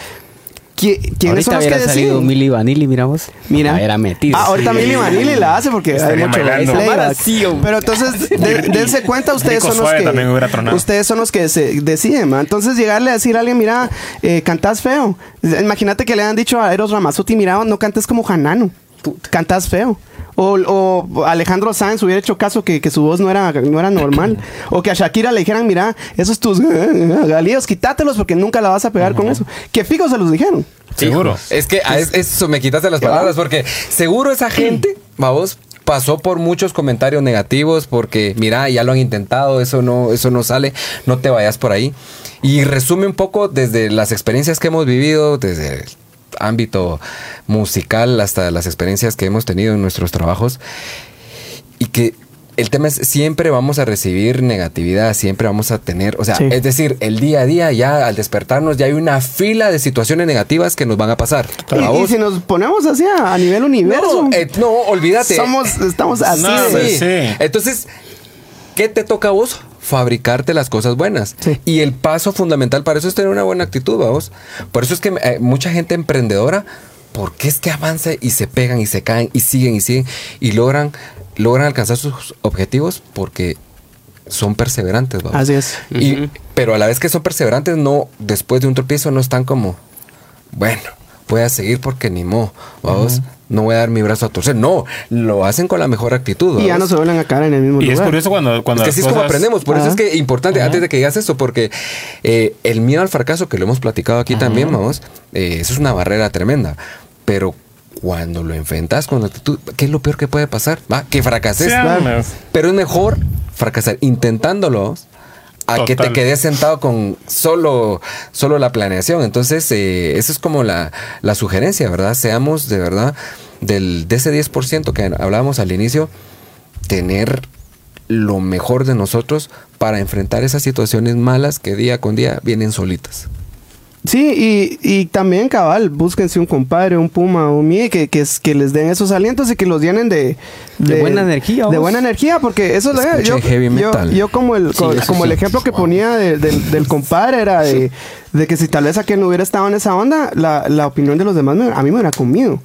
¿Qui- ¿Quiénes Ahorita son los que salido deciden? Milli Vanilli, miramos. Mira. Era metido. Ah, ahorita Sí. Milli Vanilli la hace porque hay mucho bailando. playback. Pero entonces, de- dense cuenta, ustedes Rico son los que. también hubiera tronado. Ustedes son los que se deciden, ma. Entonces, llegarle a decir a alguien, mira, eh, cantás feo. Imagínate que le han dicho a Eros Ramazzotti, mira, no cantes como Hanano. Cantas feo. O, o Alejandro Sáenz hubiera hecho caso que, que su voz no era, no era normal. o que a Shakira le dijeran, mira, esos tus galíos, quítátelos porque nunca la vas a pegar con eso. Que fijo se los dijeron. Seguro. Es que a es- eso me quitaste las palabras porque seguro esa gente, vamos, pasó por muchos comentarios negativos porque mira, ya lo han intentado, eso no eso no sale, no te vayas por ahí. Y resume un poco desde las experiencias que hemos vivido, desde ámbito musical hasta las experiencias que hemos tenido en nuestros trabajos y que el tema es siempre vamos a recibir negatividad, siempre vamos a tener, o sea, Sí. es decir, el día a día ya al despertarnos ya hay una fila de situaciones negativas que nos van a pasar. Y, si nos ponemos así a, a nivel universo, no, eh, no, olvídate. somos, estamos así No, de- hombre, Sí. sí. Entonces, ¿qué te toca a vos? Fabricarte las cosas buenas. Sí. Y el paso fundamental para eso es tener una buena actitud, vamos. Por eso es que eh, mucha gente emprendedora, ¿por qué es que avanza y se pegan y se caen y siguen y siguen y logran, logran alcanzar sus objetivos? Porque son perseverantes, vamos. Así es. Y, Pero a la vez que son perseverantes, no, después de un tropiezo, no están como, bueno, voy a seguir porque ni mo, vamos, no voy a dar mi brazo a torcer. No, lo hacen con la mejor actitud. Y ya no se vuelven a caer en el mismo Y es lugar. curioso cuando, Es cuando que las así es como aprendemos. Por eso es que importante, antes de que digas esto, porque eh, el miedo al fracaso, que lo hemos platicado aquí también, vamos, eh, eso es una barrera tremenda. Pero cuando lo enfrentas con actitud, ¿qué es lo peor que puede pasar? Va, que fracases. Sí. Pero es mejor fracasar intentándolo a que te quedes sentado con solo, solo la planeación. Entonces, eh, eso es como la, la sugerencia, ¿verdad? Seamos de verdad del, de ese 10% que hablábamos al inicio, tener lo mejor de nosotros para enfrentar esas situaciones malas que día con día vienen solitas. Sí, y, y también, cabal, búsquense un compadre, un puma, un mie, que, que, es- que les den esos alientos y que los llenen de... De buena energía, De buena energía, porque eso es yo, heavy yo, metal. yo como el, Sí, co- eso como el sí. ejemplo que ponía de- del- del compadre era de, de que si tal vez aquel no hubiera estado en esa onda, la, la opinión de los demás me- a mí me hubiera comido.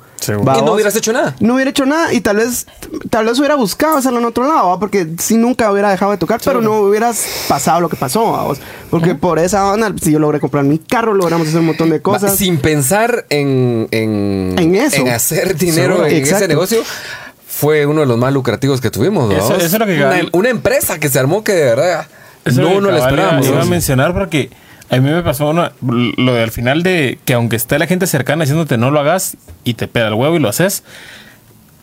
Va, Y no hubieras hecho nada. No hubiera hecho nada y tal vez tal vez hubiera buscado hacerlo en otro lado, ¿va? porque si nunca hubiera dejado de tocar, pero no hubieras pasado lo que pasó, porque por esa onda, si yo logré comprar mi carro, logramos hacer un montón de Va, cosas. Sin pensar en, en, En eso. hacer dinero Seguro. en Exacto. ese negocio, fue uno de los más lucrativos que tuvimos. Eso- eso es lo que una, una empresa que se armó que de verdad Eso no, lo no que la cabal esperábamos. Iba, a mencionar porque a mí me pasó lo de al final de que aunque esté la gente cercana diciéndote no lo hagas y te pega el huevo y lo haces.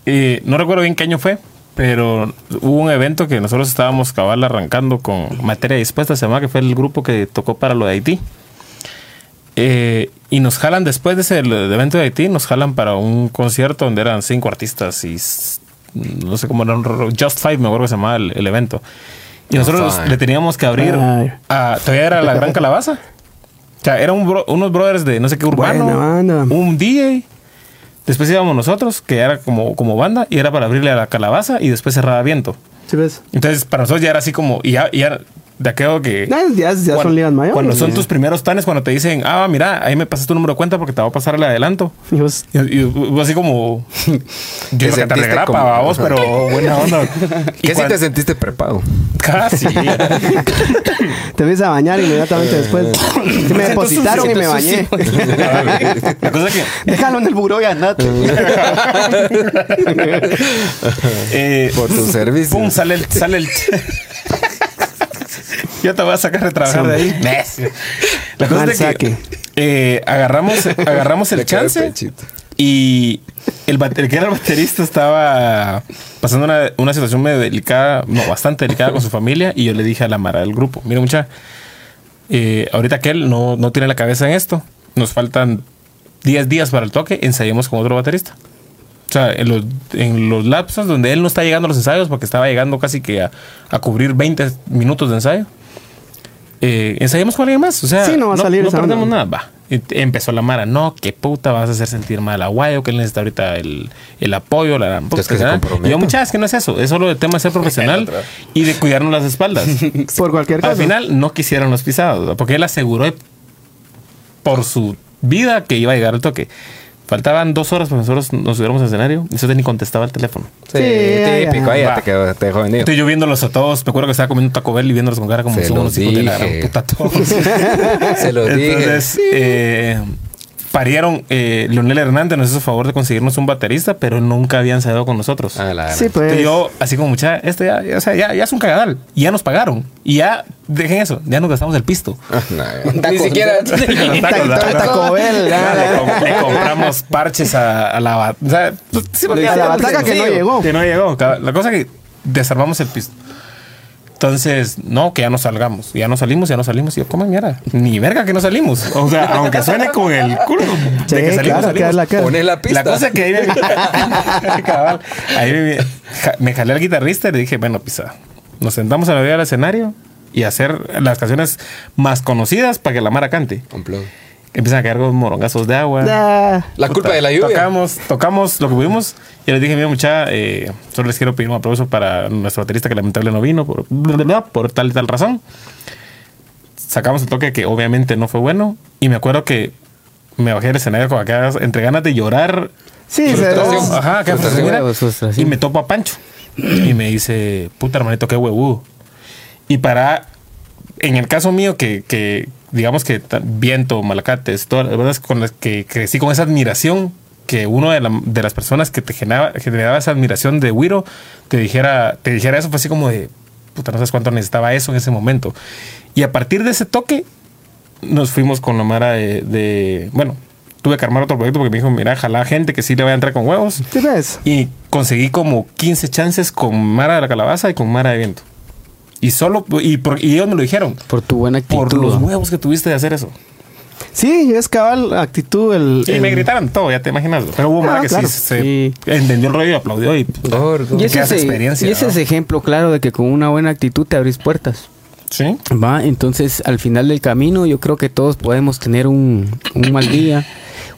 eh, no recuerdo bien qué año fue, pero hubo un evento que nosotros estábamos cabal arrancando con materia dispuesta, se llama que fue el grupo que tocó para lo de Haití. Eh, y nos jalan después de ese evento de Haití, nos jalan para un concierto donde eran cinco artistas y no sé cómo era, un ro- Just Five, me acuerdo que se llamaba el, el evento. Y nosotros le teníamos que abrir a, todavía era la Gran Calabaza. O sea, eran un bro- unos brothers de no sé qué urbano, Buena banda. un DJ. Después íbamos nosotros, que era como, como banda, y era para abrirle a la calabaza y después cerraba viento. ¿Sí ves? Entonces, para nosotros ya era así como, y ya, y ya de aquello que. Ya, ya- ya cuando- son ligas mayores. Cuando son tus primeros tanes, cuando te dicen, ah, mira, ahí me pasas tu número de cuenta porque te va a pasar el adelanto. Y vos- Y, y vos así como. Yo que te sentiste regrapa como- a vos, pero buena onda. ¿Qué si te sentiste prepago? Casi. te ves a bañar inmediatamente después. Sí, me depositaron y me bañé. La cosa es que. Déjalo en el buró y andate. eh, Por tu servicio. Pum, sale el. Sale el Yo te voy a sacar de trabajar de ahí. La cosa es que saque. eh, agarramos, agarramos el chance y el que era el baterista estaba pasando una, una situación medio delicada, no, bastante delicada con su familia y yo le dije a la Mara del grupo, mira mucha, eh, ahorita que él no, no tiene la cabeza en esto, nos faltan 10 días para el toque, ensayemos con otro baterista. O sea, en los, en los lapsos donde él no está llegando a los ensayos, porque estaba llegando casi que a, a cubrir 20 minutos de ensayo, eh, ensayemos con alguien más. O sea, Sí, no va a salir no esa perdemos onda. nada. Va. Empezó la Mara, no, qué puta vas a hacer sentir mal a Guayo, que él necesita ahorita el, el apoyo, la puta, Es que yo, muchachas, que no es eso, es solo el tema de ser profesional y de cuidarnos las espaldas. Por cualquier cosa. Al final no quisieron los pisados, porque él aseguró por su vida que iba a llegar al toque. Faltaban dos horas para nosotros nos subiéramos al escenario y usted ni contestaba el teléfono. Sí, Sí, típico. Ahí te, quedó, te dejó vendido. Estoy yo viéndolos a todos. Me acuerdo que estaba comiendo Taco Bell y viéndolos con cara como Se son los hijos de la gran puta todos. Se lo dije. Entonces, eh, parieron. Eh, Leonel Hernández nos hizo favor de conseguirnos un baterista, pero nunca había ensayado con nosotros. Ah, la Sí, pues. Entonces yo, así como mucha, esto ya, ya, o sea, ya, ya es un cagadal. Y ya nos pagaron. Y ya, dejen eso, ya nos gastamos el pisto. Ah, nah, Ni siquiera. Taco- Bell, le, com- le compramos parches a, a la o sea, pues, sí, porque- A la bataca que no llegó. Que no llegó. La cosa que desarmamos el pisto. Entonces, no, que ya no salgamos. Ya no salimos, ya no salimos. Y yo, ¿cómo mierda? Ni verga que no salimos. O sea, aunque suene con el culo de que salimos, claro, salimos. que es la cara. Pones la pista. La cosa es que ahí me, Cabal. Ahí me, me jalé al guitarrista y le dije, bueno, pisa, nos sentamos a la orilla del escenario y hacer las canciones más conocidas para que la Mara cante. Empiezan a caer los morongazos de agua. Ah, La culpa Puta, de la lluvia. Tocamos, tocamos lo que pudimos. Y les dije, mira, mucha, eh, solo les quiero pedir un aplauso para nuestro baterista que lamentablemente no vino por, bla, bla, bla, por tal y tal razón. Sacamos el toque que obviamente no fue bueno. Y me acuerdo que me bajé del escenario con acá entre ganas de llorar. sí, se. Ajá, Frustración. mira, frustración. y me topo a Pancho. Y me dice, puta hermanito, qué huevudo. Y para, en el caso mío, que, que digamos que viento, malacates, todas las bandas con las que crecí con esa admiración, que uno de, la- de las personas que te generaba, generaba esa admiración de Wiro te dijera, te dijera eso, fue así como de, puta, no sabes cuánto necesitaba eso en ese momento. Y a partir de ese toque, nos fuimos con la Mara de, de- bueno, tuve que armar otro proyecto porque me dijo, mira, jala gente que sí le voy a entrar con huevos. ¿Sí ves? Y conseguí como 15 chances con Mara de la Calabaza y con Mara de Viento. Y solo, y, por- y ellos me lo dijeron. Por tu buena actitud. Por los huevos que tuviste de hacer eso. Sí, es cabal actitud el... Y el- me gritaron todo, ya te imaginas. Pero hubo Ah, que claro. sí se Sí. entendió el rollo y aplaudió. Y. Y ese, es, experiencia, y ese ¿no? es ejemplo claro de que con una buena actitud te abrís puertas. Sí. Va, entonces al final del camino yo creo que todos podemos tener un, un mal día,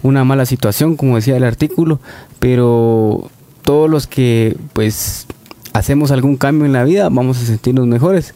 una mala situación, como decía el artículo, pero todos los que pues hacemos algún cambio en la vida vamos a sentirnos mejores.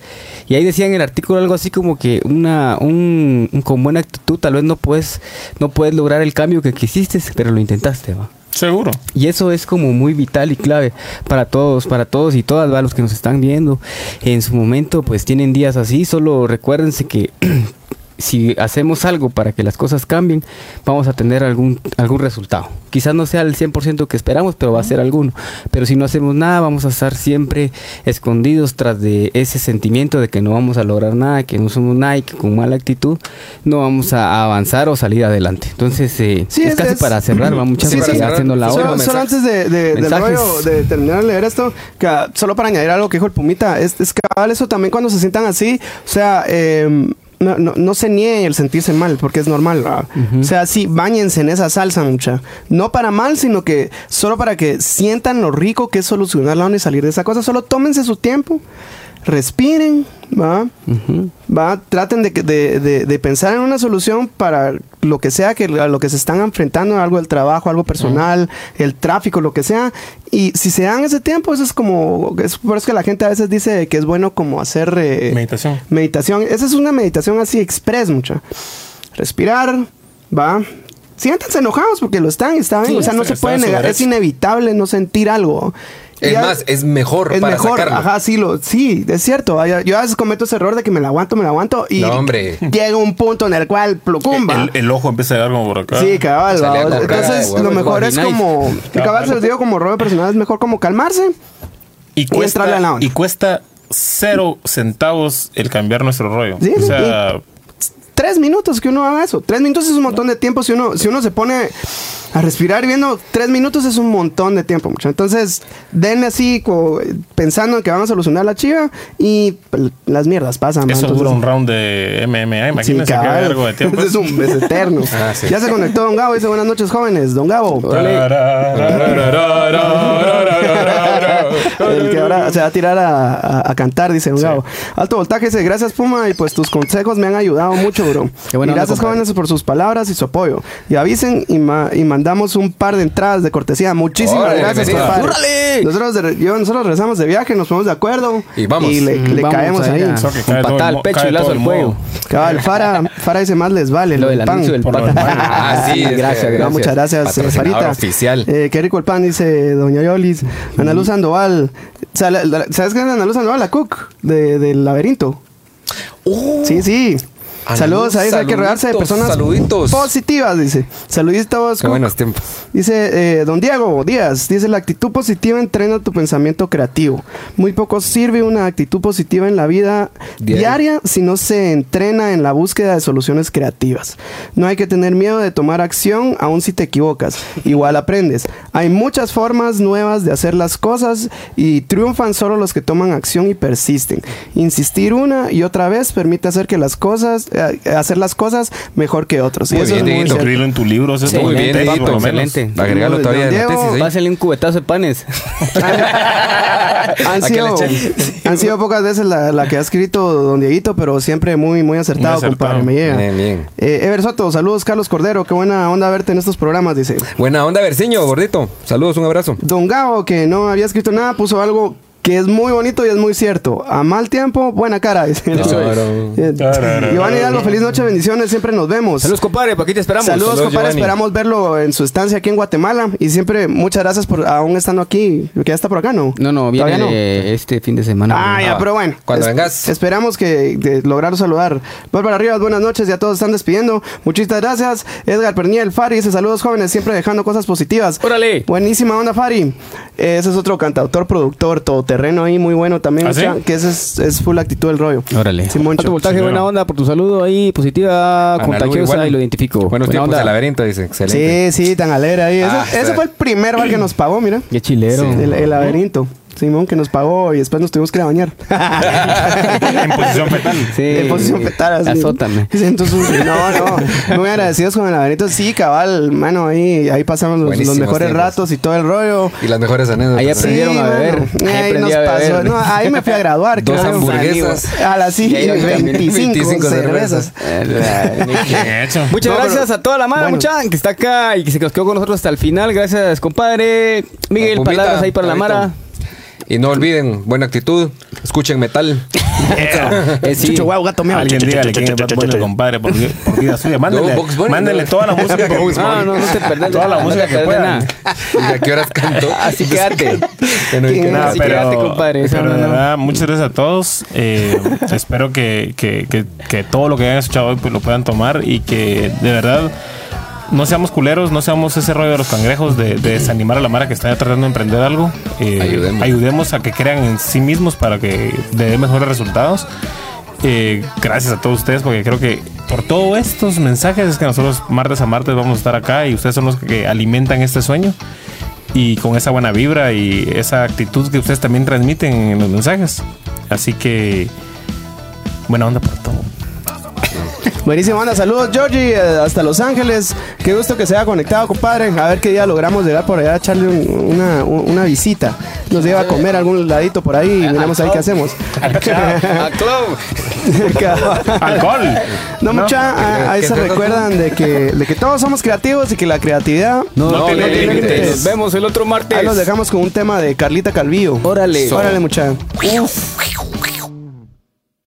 Y ahí decía en el artículo algo así como que una un, un- con buena actitud tal vez no puedes no puedes lograr el cambio que quisiste, pero lo intentaste, va. Seguro. Y eso es como muy vital y clave para todos, para todos y todas, ¿va? los que nos están viendo. En su momento, pues tienen días así, solo recuérdense que si hacemos algo para que las cosas cambien, vamos a tener algún, algún resultado. Quizás no sea el 100% que esperamos, pero va a ser alguno. Pero si no hacemos nada, vamos a estar siempre escondidos tras de ese sentimiento de que no vamos a lograr nada, que no somos nada y que con mala actitud no vamos a avanzar o salir adelante. Entonces, eh, Sí, es, es- casi es- para cerrar, va muchas Sí, veces sí. haciendo la Solo, hora. solo antes de, de- del rollo, de terminar de leer esto, que, ah, solo para añadir algo que dijo el Pumita, es, es cabal eso también cuando se sientan así, o sea, eh, no, no, no se niegue el sentirse mal, porque es normal. ¿verdad? O sea, sí, bañense en esa salsa, mucha. No para mal, sino que solo para que sientan lo rico que es solucionar la onda y salir de esa cosa. Solo tómense su tiempo, respiren, ¿va? Va, traten de, de, de- de pensar en una solución para lo que sea que a lo que se están enfrentando, algo del trabajo, algo personal, el tráfico, lo que sea. Y si se dan ese tiempo, eso es como, es por eso que la gente a veces dice que es bueno como hacer eh, Meditación. meditación. Esa es una meditación así express, mucha. Respirar, va. Siéntanse enojados porque lo están, está bien. Sí, o sea, no se puede negar, es inevitable no sentir algo. Es Y ya- más, es mejor es para mejor, sacarlo. ajá, sí, lo, sí, es cierto. Yo a veces cometo ese error de que me la aguanto, me la aguanto y No, hombre. llega un punto en el cual plocumba. El, el ojo empieza a dar como por acá. Sí, cabal. Entonces, lo mejor es como. Y cabal se los digo como rollo personal, es mejor como calmarse. Y entrarle a la cuesta, onda. y cuesta cero centavos el cambiar nuestro rollo. Sí, o sí, sea, Tres minutos que uno haga eso. Tres minutos es un montón de tiempo. Si uno, si uno se pone a respirar y viendo, tres minutos es un montón de tiempo, mucho. Entonces, denle así, co- pensando en que van a solucionar la chiva y pues, las mierdas pasan. eso Entonces, dura un round de MMA. Imagínense Sí, que algo de tiempo. Es, un, es eterno. Ah, sí. Ya se conectó Don Gabo. Dice buenas noches, jóvenes. Don Gabo. Se va a tirar a, a- a cantar, dice Don Gabo. Alto voltaje dice, gracias Puma y pues tus consejos me han ayudado mucho, bro. Qué buena y gracias jóvenes por sus palabras y su apoyo. Y avisen y, ma- y mandamos un par de entradas de cortesía. Muchísimas gracias, compadre. Nosotros, de- yo- nosotros regresamos de viaje, nos ponemos de acuerdo. Y vamos. le, le Vamos caemos ahí. ir a- Eso que Un cae todo patada el al mo- pecho y lazo al cuello. Cabal, Fara, Fara dice más les vale. Lo del pan. anuncio del Por lo pata. del pan. Ah, sí, gracias, No, gracias. muchas gracias, eh, Farita. oficial. Eh, qué rico el pan, dice Doña Yolis. Ana Luz Sandoval. ¿Sabes qué es Ana Luz Sandoval? La cook de- del laberinto. Sí, sí. Saludos, ahí hay que rodearse de personas saluditos. positivas, dice. Saluditos. Qué buenos tiempos. Dice eh, don Diego Díaz, dice la actitud positiva entrena tu pensamiento creativo. Muy poco sirve una actitud positiva en la vida diaria si no se entrena en la búsqueda de soluciones creativas. No hay que tener miedo de tomar acción aun si te equivocas. Igual aprendes. Hay muchas formas nuevas de hacer las cosas y triunfan solo los que toman acción y persisten. Insistir una y otra vez permite hacer que las cosas, hacer las cosas mejor que otros. Y Muy eso bien, es muy. Escribirlo en tu libro. eso es Sí, Muy bien, lo menos. Excelente. Agregalo Don todavía en la Diego, tesis. ¿eh? Pásale un cubetazo de panes. han, sido, han sido pocas veces la, la que ha escrito Don Dieguito, pero siempre muy, muy acertado, Muy acertado. compadre. Me llega. Bien, bien. Eh, Ever Soto, saludos, Carlos Cordero. Qué buena onda verte en estos programas, dice. Buena onda, Berciño, gordito. Saludos, un abrazo. Don Gabo, que no había escrito nada, puso algo que es muy bonito y es muy cierto. A mal tiempo, buena cara. Claro. Giovanni Hidalgo, feliz noche, bendiciones. Siempre nos vemos. Saludos, compadre, por aquí te esperamos. Saludos, Saludos, compadre. Giovanni. Esperamos verlo en su estancia aquí en Guatemala. Y siempre, muchas gracias por aún estando aquí. Que ya está por acá, ¿no? No, no, viene ¿Todavía no? este fin de semana. Ah, ya, pero bueno. Cuando vengas. Esperamos que de lograr saludar. Bárbara Rivas, buenas noches. Ya todos están despidiendo. Muchísimas gracias. Edgar Perniel, Fari dice saludos jóvenes, siempre dejando cosas positivas. Órale. Buenísima onda, Fari. Ese es otro cantautor, productor, todoterreno ahí, muy bueno también. ¿Ah, sí? Que ese es, es full actitud del rollo. Órale. Alto voltaje, Sí, buena onda por tu saludo ahí, positiva, Ana contagiosa igual. y lo identifico. Buenos Buena tiempos onda. de laberinto, dice. Excelente. Sí, sí, tan alegre ahí. Ese, Ah, ese fue el primer bar que nos pagó, mira. Qué chilero. El, el laberinto. Simón, que nos pagó y después nos tuvimos que ir a bañar. en posición fetal. Sí. En posición fetal, así. Azótame. Entonces, no, no. Muy agradecidos con el laberinto. Sí, cabal, mano, ahí, ahí pasamos los, mejores tiempos. ratos y todo el rollo. Y las mejores anécdotas. Ahí aprendieron a beber. Ahí nos a beber. pasó. No, ahí me fui a graduar. Dos creo. hamburguesas. A las sí, Y ahí también 25, 25 cervezas. Bien hecho. Muchas No, pero- gracias a toda la mano, bueno. mucha que está acá y que se nos quedó con nosotros hasta el final. Gracias, compadre. Miguel, palabras ahí para la. Mara. Y no olviden, buena actitud. Escuchen metal. Eh, sí. Chucho, guau, gato mío. Alguien dígale quién es Bad Bunny, compadre, por, por vida suya. Mándenle, No, Bunny, mándenle no. toda la música que No, no, no te perdés Toda la música que puedan. ¿Y a qué horas canto? Así quédate. Bueno, ¿y qué ¿Quién Nada, es? Así pero, quédate, compadre. Pero no, de verdad, muchas gracias a todos. Eh, espero que, que, que, que todo lo que hayan escuchado hoy pues, lo puedan tomar y que de verdad no seamos culeros, no seamos ese rollo de los cangrejos de, de desanimar a la mara que está tratando de emprender algo. Eh, Ayudemos. ayudemos a que crean en sí mismos para que den mejores resultados. Eh, gracias a todos ustedes porque creo que por todos estos mensajes es que nosotros martes a martes vamos a estar acá y ustedes son los que alimentan este sueño y con esa buena vibra y esa actitud que ustedes también transmiten en los mensajes. Así que buena onda por todo. Buenísimo, anda. Saludos, Georgie, eh, hasta Los Ángeles. Qué gusto que se haya conectado, compadre. A ver qué día logramos llegar por allá a echarle un- una, un- una visita. Nos lleva a comer algún ladito por ahí y miramos ahí qué hacemos. A club. No, Alcohol. No. mucha, ah, ahí ¿Qué se recuerdan de que, de que todos somos creativos y que la creatividad. No, No no, tiene tiene límites. límites. Nos vemos el otro martes. Ahí los dejamos con un tema de Carlita Calvillo. Órale. Órale, mucha. Uf.